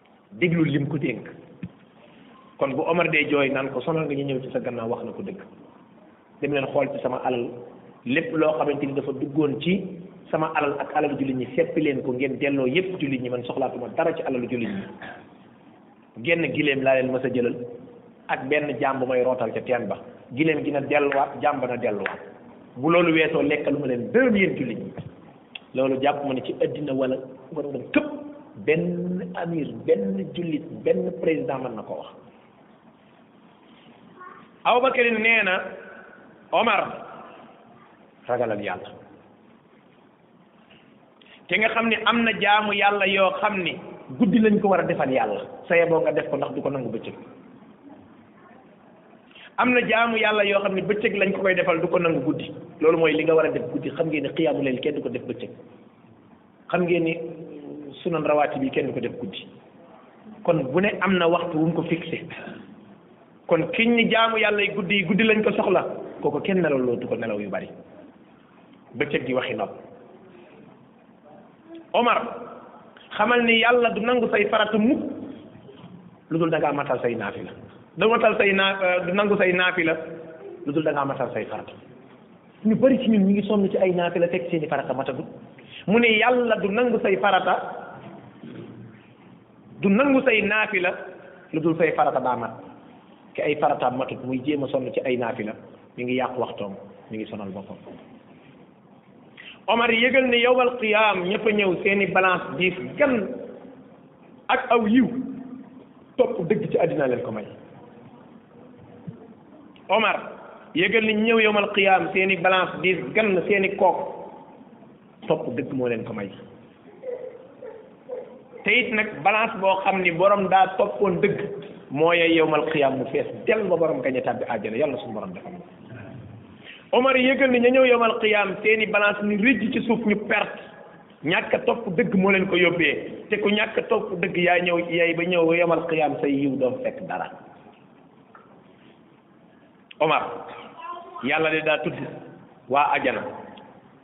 déglu lim ko dénk kon bu Omar dee jooy naan ko sonal nga ñu ñëw ci sa gannaaw wax na ko dëgg dem leen xool ci sama alal lépp loo xamante ni dafa duggoon ci sama alal ak alal jullit ñi seppi leen ko ngeen delloo yépp jullit ñi man soxlaatuma dara ci alal jullit ñi genn gileem laa leen mës a jëlal ak benn jaam bu may rootal ca teen ba gileem gi na delluwaat jaam ba na delluwaat bu loolu weesoo lekkalu ma leen dërëm yéen jullit ñi loolu jàpp ma ne ci addina wala war nga këpp benn amir benn jullit benn président mën na ko wax Abubakar nee na Omar ragalal yàlla te nga xam ne am na jaamu yàlla yoo xam ni guddi lañ ko war a defal yàlla sa yeboo nga def ko ndax du ko nangu bëccëg am na jaamu yàlla yoo xam ne bëccëg lañ ko koy defal du ko nangu guddi loolu mooy li nga war a def guddi xam ngeen ne xiyaamu leen kenn du ko def bëccëg xam ngeen ni sunan rawaati bi kenn du ko def guddi kon bu ne am na waxtu wu mu ko fixé kon kiñ ni jaamu yàlla yi guddi yi guddi lañ ko soxla kooku kenn nelaw lootu ko nelaw yu bari bëccëg gi waxi nopp Omar xamal ni yàlla du nangu say farata mukk lu dul da ngaa matal say naafila du matal say naa euh, du nangu say naafila lu dul da ngaa matal say farata ñu bëri ci ñun ñu ngi sonn ci ay naafila fekk seeni farata matagul mu ne yàlla du nangu say farata du nangu say naafila lu dul say farata daa mat ki ay farataam matut muy jéem a sonn ci ay naafila mi ngi yàq waxtoom mi ngi sonal boppam Omar yëgal ne yowal qiyaam ñëpp a ñëw seeni balance diis gan ak aw yiw topp dëgg ci àddina leen ko may Omar yëgal ni ñëw yowmal qiyaam seeni balance diis gan seeni kook topp dëgg moo leen ko may te it nag balance boo xam ni borom daa toppoon dëgg mooy yowmal xiyaam mu fees del ba borom gañe tàbbi àjjana yàlla suñu borom defal Omar yëgal ni ña ñëw yowmal xiyaam seeni balance ni rëjj ci suuf ñu perte ñàkk a topp dëgg moo leen ko yóbbee te ku ñàkk a topp dëgg yaa ñëw yaay ba ñëw yowmal xiyaam say yiw doom fekk dara Omar yàlla de daa tudd waa àjjana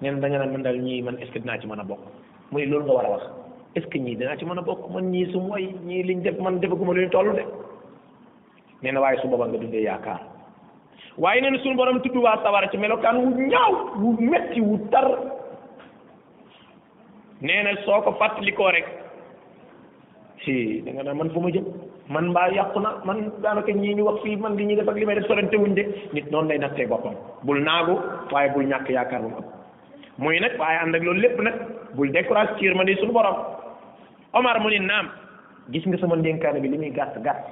neen da nga naan man daal ñii man est ce que dinaa ci mën a bokk mu ne loolu nga war a wax est ce que ñii dinaa ci mën a bokk man ñii su mooy ñii liñ def man defaguma lu ñu toll de nee na waaye su boobaa nga dundee yaakaar waaye nee na suñu borom tudd waa sawara ci melokaan wu ñaaw wu metti wu tar nee na soo ko fàttalikoo rek si da nga naan man fu ma jëm man mbaa yàqu na man daanaka ñii ñu wax fii man li ñuy def ak li may def sorante wuñ de nit noonu lay nattee boppam bul naagu waaye bul ñàkk yaakaar bu mu am muy nag waaye ànd ak loolu lépp nag bul décourage ci yërmande suñu borom Omar mu ni naam gis nga sama ndénkaane bi li muy gàtt gàtt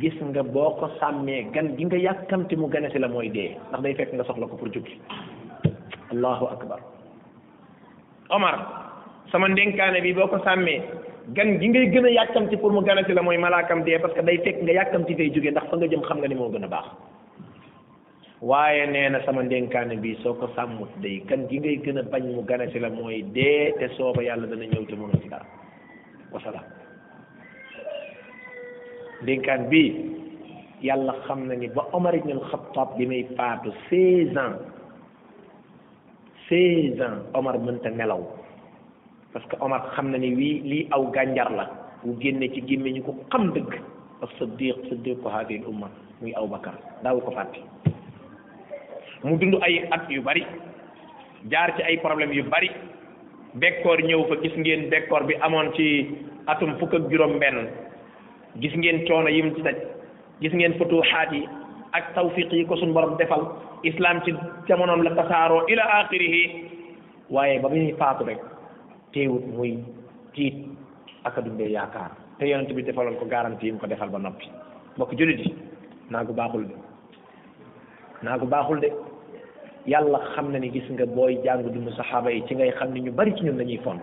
gis nga boo ko sàmmee gan gi nga yàkkamti mu gane si la mooy dee ndax day fekk nga soxla ko pour jukki allahu akbar Omar sama ndénkaane bi boo ko sàmmee gan gi ngay gën a yàkkamti pour mu ganati la mooy malaakam dee parce que day fekk nga yàkkamti fay jóge ndax fa nga jëm xam nga ni moo gën a baax waaye nee na sama ndénkaane bi soo ko sàmmut day gan gi ngay gën a bañ mu ganati la mooy dee te sooba yàlla dana ñëw te mënoo ci dara wasalaam ndénkaan bi yàlla xam na ni ba Omar ibn al-Khattab bi may faatu seize ans seize ans Omar mënta nelaw parce que Omar xam na ni wii lii aw gànjar la bu génne ci gémmiñu ko xam dëgg ak siddiq siddiq ko haadihi l umma muy aw bakar daawu ko fàtte mu dund ay at yu bari jaar ci ay problème yu bari bekkoor ñëw fa gis ngeen bekkoor bi amoon ci atum fukk ak juróom benn gis ngeen coono yim ci daj gis ngeen futuxaat yi ak tawfiq yi ko suñ borom defal islam ci jamonoom la tasaaroo ila axirihi waaye ba muy faatu rek teewut muy tiit ak a dundee yaakaar te yonent bi defaloon ko garantie yi mu ko defal ba noppi mbokk jullit yi naa gu baaxul de naa gu baaxul de yàlla xam na ni gis nga booy jàng dundu saxaaba yi ci ngay xam ni ñu bari ci ñun lañuy fonk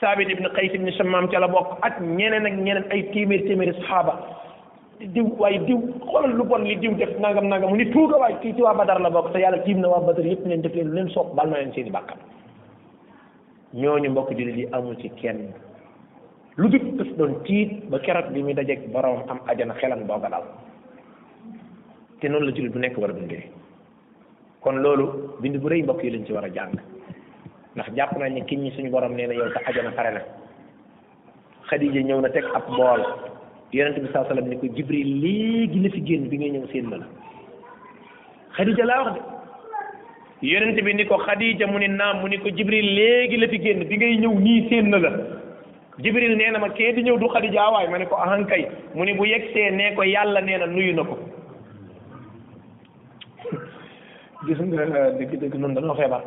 saabit ibn qays ibn shammaam ca la bokk ak ñeneen ak ñeneen ay téeméer téeméeri saxaaba diw waaye diw xoolal lu bon li diw def nangam nangam mu ni tuuga waaye kii ci waa badar la bokk te yàlla tiim na waa badar yëpp leen def leen lu leen soob bal na leen seeni bàkkam ñooñu mbokk jullit yi amul ci kenn lu dul daf doon tiit ba keroog bi muy dajeeg borom am ajana xelam doog a dal te noonu la jullit bu nekk war a dundee kon loolu bind bu rëy mbokk yi lañ ci war a jàng ndax jàpp nañ ni kiñ ñi suñu borom nee na yow sa ajana pare na Xadija ñëw na teg ab bool yonent bi saa sallam ni ko Jibril léegi la fi génn bi ngay ñëw seen ma la Xadija laa wax de yonent bi ni ko Xadija mu ni naam mu ni ko Jibril léegi la fi génn bi ngay ñëw nii seen na la Jibril nee na ma kee di ñëw du Xadija waay ma ne ko ahankay mu ni bu yegsee nee ko yàlla nee na nuyu na ko gis nga dëgg-dëgg noonu dañoo feebar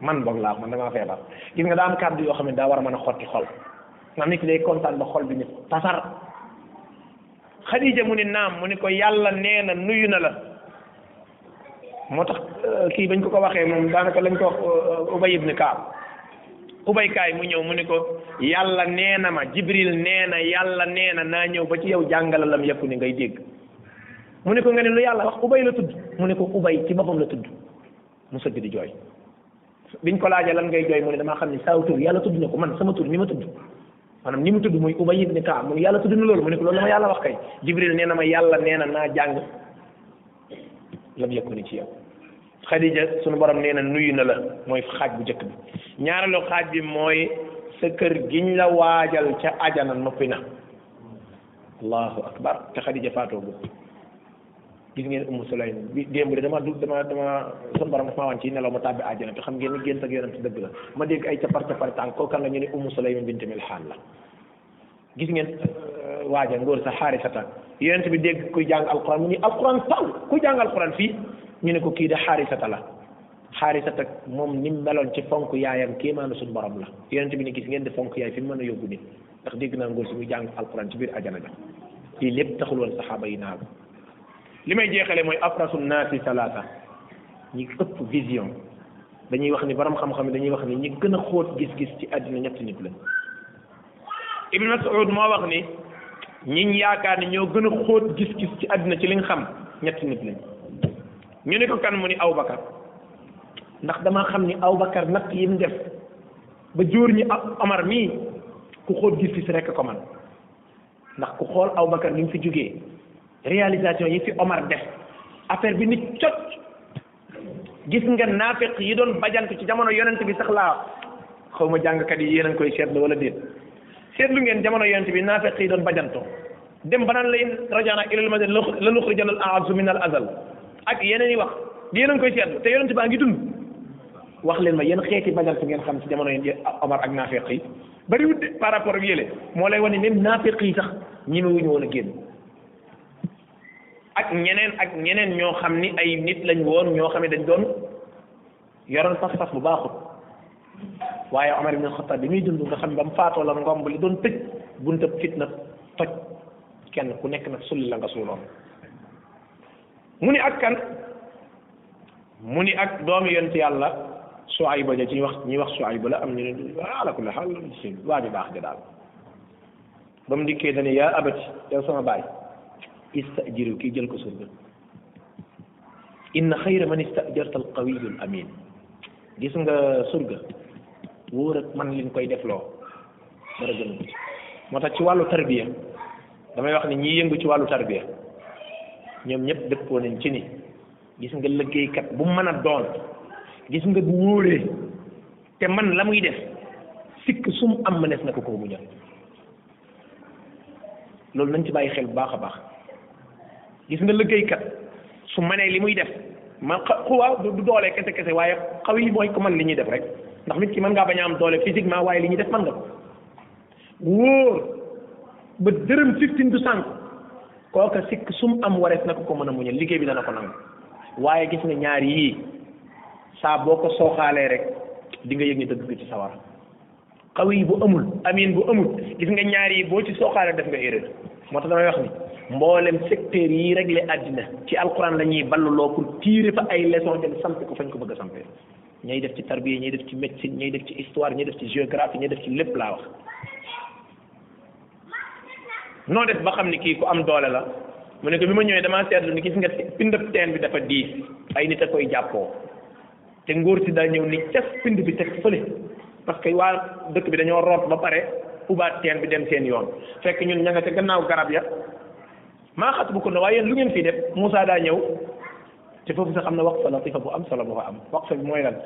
man boog laa man damaa feebar gis nga daa am kàddu yoo xam ne daa war a mën a xotti xol nga nit ki day kontaan ba xol bi nit tasar Xadija mu ni naam mu ni ko yàlla nee na nuyu na la moo tax euh, kii bañ ko ko waxee moom daanaka lañ ko wax euh, Ubay ibn Kaab Ubay kaay mu ñëw mu ni ko yàlla nee na ma Jibril nee na yàlla nee na naa ñëw ba ci yow jàngalalam yëpp ni ngay dégg mu ne ko nga ne lu yàlla wax ubay la tudd mu ne ko ubay ci boppam la tudd mu sëgg di jooy biñ ko laajee lan ngay jooy mu ne damaa xam ne saaw tur yàlla tudd na ko man sama tur ni ma tudd maanaam ni mu tudd muy ubay ibn kaab mu ne yàlla tudd na loolu mu ne ko loolu la ma yàlla wax kay jibril nee na ma yàlla nee na naa jàng lam yëkku ni ci yow xadija sunu borom nee na nuyu na la mooy xaaj bu njëkk bi ñaareelu xaaj bi mooy sa kër giñ la waajal ca ajana noppi na allahu akbar te Xadija faatoo bu gis ngeen Umu Sulaym bi démb de dama du dama dama sunu borom dafa ma wan ci nelaw ma tàbbi àjjana te xam ngeen ni gént ak yonent dëgg la ma dégg ay capar capar tànk kooku kan la ñu ne Umu Sulaym bint Milhaan la gis ngeen euh, waaja ngóor sa xaarisata yonent bi dégg kuy jàng alquran mu ni alquran taw kuy jàng alquran fii ñu ne ko kii de xaarisata la xaarisata moom ni mu meloon ci fonk yaayam kéemaanu suñu borom la yonent bi ni gis ngeen di fonk yaay fi mu mën a yóbbu nit ndax dégg naa ngóor si muy jàng alquran ci biir ajana ja lii lépp taxul woon saxaaba yi naagu li may jeexale mooy afrasu naasi salaata ñi ëpp vision dañuy wax ni borom xam-xam dañuy wax ni ñi gën a xóot gis-gis ci àddina ñetti nit la Ibn Mas'ud moo wax ni ñiñ yaakaar ni ñoo gën a xóot gis-gis ci àddina ci liñ xam ñetti nit lañ ñu ne ko kan mu ni Abubakar ndax dama xam ni Abubakar natt yi mu def ba jóor ñi Omar mii ku xool gis-gis rek ko man ndax ku xool Aboubacar ni mu fi jógee réalisation yi fi Omar def affaire bi nit cot gis nga naafeq yi doon bajantu ci jamono yonent bi sax laa xaw ma jàngkat yi yéen a ngi koy seetlu wala déet seetlu ngeen jamono yonent bi naafeq yi doon bajantoo dem banaan la in rajaana ilal madina la nuxrijan al a'azzu min al azal ak yeneen yi wax di yeneen koy seetlu te yonent baa ngi dund wax leen ma yéen xeeti bagal su ngeen xam ci jamono yi Omar ak naafeq yi bari wut par rapport ak yële moo lay wane même naafeq yi sax ñi ma wuñu woon a génn ak ñeneen ak ñeneen ñoo xam ni ay nit lañ woon ñoo xam ne dañ doon yoroon pas-pas bu baaxut waaye Omar ibn Khattab bi muy dund nga xam ne ba mu faatoo la ngomb li doon tëj buntab fitna toj kenn ku nekk nag sulli la nga suuloon mu ni ak kan mu ni ak doomi yonent yàlla Suayba ja ci wax ñi wax Suayba la am ñu ne ala kulli xaal waa ju baax ja daal ba mu dikkee dane yaa abati yow sama baay istajiril kii jël ko surga inna xayra man istajarta al qawiyu al amin gis nga surga wóor ak man liñ koy defloo dara gënu ko ci moo tax ci wàllu tarbiya damay wax ni ñiy yëngu ci wàllu tarbiya ñoom ñëpp dëppoo nañ ci ni gis nga liggéeykat bu mën a doon gis nga bu wóoree te man la muy def sikk su mu am mënees na ko ko mu ñor loolu nañ ci bàyyi xel bu baax a baax gis nga liggéeykat su manee li muy def ma xuwa du doole kese kese waaye xaw yi mooy ko man li ñuy def rek ndax nit ki mën ngaa bañ a am doole physiquement waaye li ñuy def mën nga ko wóor ba dërëm fiftin du sànk kooka sikk sum am warees na ko ko mën a muñal liggéey bi dana ko nangu waaye gis nga ñaar yii saa boo ko sooxaalee rek di nga yëg ni dëgg ci sawar xawi bu amul amin bu amul gis nga ñaar yi boo ci sooxaale def nga erreur moo tax damay wax ni mboolem secteur yi réglé àddina ci alquran la ñuy balluloo pour tirer fa ay leçon dem sampe ko fañ ko bëgg a sampe ñay def ci tarbiya ñay def ci médecine ñay def ci histoire ñay def ci géographie ñay def ci lépp laa wax noo def ba xam ni kii ku am doole la mu ne ko bi ma ñëwee damaa seetlu ni gis nga pindab teen bi dafa diis ay nit a koy jàppoo te ngóor si daa ñëw ni cas pind bi teg fële parce que waa dëkk bi dañoo root ba pare ubaat teen bi dem seen yoon fekk ñun ña nga ca gannaaw garab ya maa xat bu ko ne waaye yéen lu ngeen fii def Moussa daa ñëw te foofu sax am na waqfa latifa bu am solo bu fa am waqfa bi mooy lan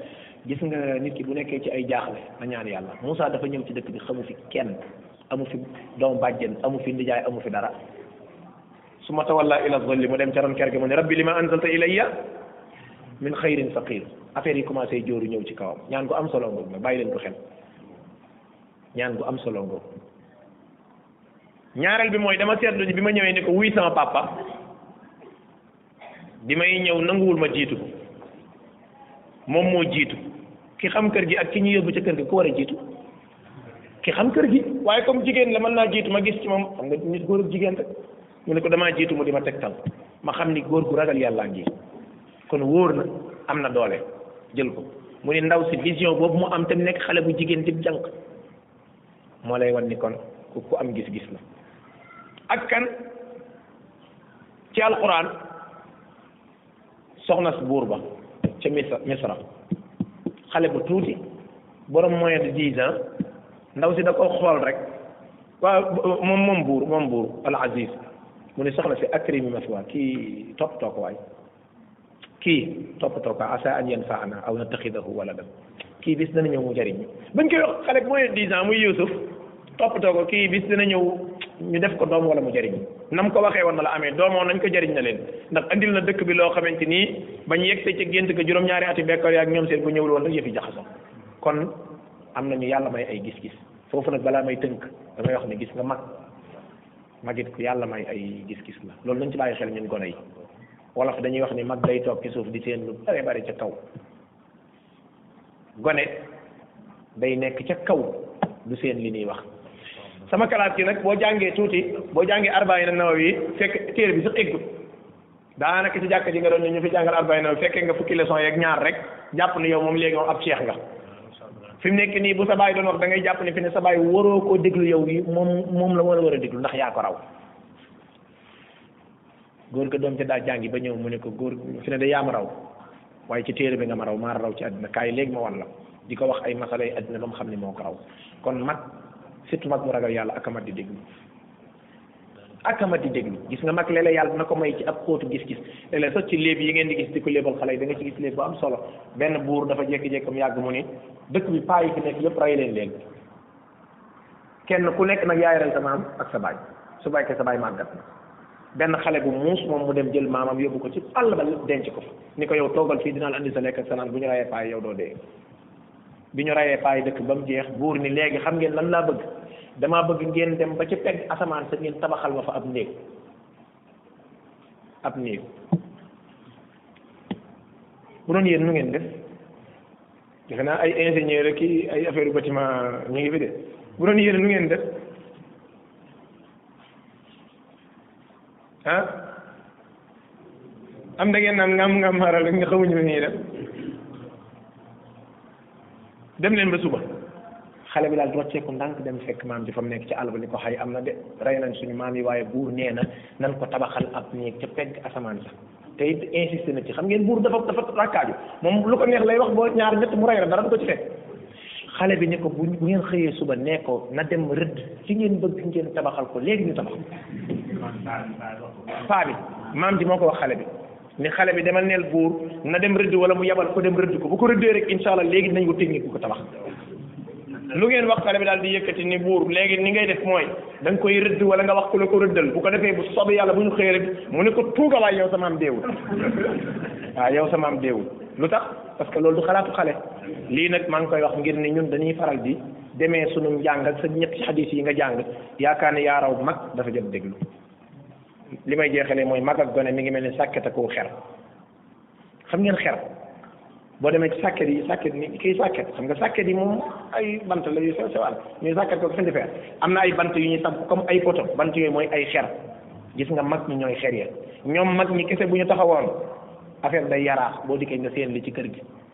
gis nga nit ki bu nekkee ci ay jaaxle na ñaan yàlla Moussa dafa ñëw ci dëkk bi xamu fi kenn amu fi doom bàjjen amu fi ndijaay amu fi dara su ma tawalla ila zolli mu dem ca ron ker gi mu ne rabbi li ma anzalta ilayya min xayrin faqir affaire yi commencé jooru ñëw ci kawam ñaan gu am solo ngoog la bàyyi leen ko xel ñaan gu am solo ngoog ñaareel bi mooy dama seetlu ni bi ma ñëwee ni ko wuy sama papa bi may ñëw nanguwul ma jiitu ko moom moo jiitu ki xam kër gi ak ki ñu yóbbu ca kër gi ku war a jiitu ki xam kër gi waaye comme jigéen la mën naa jiitu ma gis ci moom xam nga nit góor ak jigéen rek ñu ne ko damaa jiitu mu di ma tegtal ma xam ni góor gu ragal yàllaa ngi kon wóor na am na doole jël ko mu ne ndaw si vision boobu mu am te nekk xale bu jigéen di jànq moo lay wan ni kon ku ku am gis-gis la ak kan ci alquran soxna si buur ba ca misra misra xale bu tuuti borom moyen de dix ans ndaw si da ko xool rek waaw moom moom buur moom buur al aziz mu ne soxna si akrimi maswa kii toppatoo ko waay kii toppatoo ko asa an yanfaana aw nattaxidahu waladan kii bis dana ñëw mu jëriñ buñ koy wax xale mooy dix ans muy Yuusuf toppatoo ko kii bis dana ñëw ñu def ko doom wala mu jëriñ nam ko waxee woon na la amee doomoo nañ ko jëriñ na leen ndax andil na dëkk bi loo xamante nii bañ yegsee ca gént ko juróom-ñaari ati bekkoor yaak ñoom seen bu ñëwul woon rek yëfi jaxasoo kon am nañu yàlla may ay gis-gis foofu nag balaa may tënk damay wax ne gis nga mag magit ku yàlla may ay gis-gis la loolu nañ ci bàyyi xel ñun gone yi wolof dañuy wax ni mag day toog ci suuf di seen lu bare bare ca kaw gone day nekk ca kaw du seen li ñuy wax sama kalaat gi nag boo jàngee tuuti boo jàngee arbaina nawawi fekk téere bi sax eggut daanaka ci jàkk ji nga doon ñu ñu fi jàngal arbaina nawawi fekkee nga fukki leçon yeeg ñaar rek jàpp ne yow moom léegi moom ab cheikh nga fi mu nekk nii bu sa baay doon wax da ngay jàpp ne fi ne sa baay waroo koo déglu yow yi moom moom la war a war a déglu ndax yaa ko raw góor ga doom ca daa jàngi ba ñëw mu ne ko góor fi ne de yaa ma raw waaye ci téere bi nga ma raw maa raw ci àddina kaay léegi ma wan la di ko wax ay masala yi àddina ba mu xam ne moo ko raw kon mag surtout mag mu ragal yàlla akamat di déglu akamat di déglu gis nga mag léeg-léeg yàlla dina ko may ci ab xóotu gis-gis léeg-léeg sax ci léeb yi ngeen di gis di ko léebal xale yi da nga ci gis léeb bu am solo benn buur dafa jékki-jékkam yàgg mu ne dëkk bi paa yi fi nekk yëpp rey leen leen kenn ku nekk nag yaay rey sa maam ak sa baay su bàyyi sa baay màggat na benn xale bu muus moom mu dem jël maamam yóbbu ko ci àll ba denc ko fa ni ko yow toogal fii dinaa la andi sa lekk ak sa naan bu ñu rayee paay yow doo dee bi ñu rayee paay dëkk ba mu jeex buur ni léegi xam ngeen lan laa bëgg damaa bëgg ngeen dem ba ci pegg asamaan sa ngeen tabaxal ma fa ab néeg ab néeg bu doon yéen nu ngeen def defe naa ay ingénieur rek ay affaire bâtiment ñu ngi fi de bu doon yéen nu ngeen def ah am da ngeen naan ngam ngam xaaral rek nga xamuñu ni def dem leen ba suba xale bi daal rocceeku ndànk dem fekk maam ji fa mu nekk ci àll ba ni ko xay am na de rey nañ suñu maam yi waaye buur nee na nan ko tabaxal ab néeg ca pegg asamaan sax te it insisté na ci xam ngeen buur dafa dafa rakkaaju moom lu ko neex lay wax boo ñaar ñett mu rey la dara du ko ci fekk xale bi ne ko bu bu ngeen xëyee suba nee ko na dem rëdd ci ngeen bëgg ngeen tabaxal ko léegi ñu tabax paa bi maam ji moo ko wax xale bi ni xale bi demal neel buur na dem rëdd wala mu yabal ko dem rëdd ko bu ko rëddee rek incha allah léegi dinañ ko technique bu ko tabax lu ngeen wax xale bi daal di yëkkati ni buur léegi ni ngay def mooy da nga koy rëdd wala nga wax ku la ko rëddal bu ko defee bu soobee yàlla bu ñu xëyee rek mu ne ko tuuga waay yow sa maam deewul waaw yow sa maam deewul lu tax parce que loolu du xalaatu xale lii nag maa ngi koy wax ngir ni ñun dañuy faral di demee sunu njàng ak sa ñetti xadis yi nga jàng yaakaar ne yaa raw mag dafa jot déglu li may jeexalee mooy mag ak gone mi ngi mel ni sàkket ak xer xam ngeen xer boo demee ci sàkket yi sàkket ni kii sàkket xam nga sàkket yi moom ay bant la yu sew sewaan ñuy sàkket ko fenti feer am na ay bant yu ñuy samp comme ay poto bant yooyu mooy ay xer gis nga mag ñi ñooy xer ya ñoom mag ñi kese bu ñu taxawoon affaire day yaraax boo dikkee nga seen li ci kër gi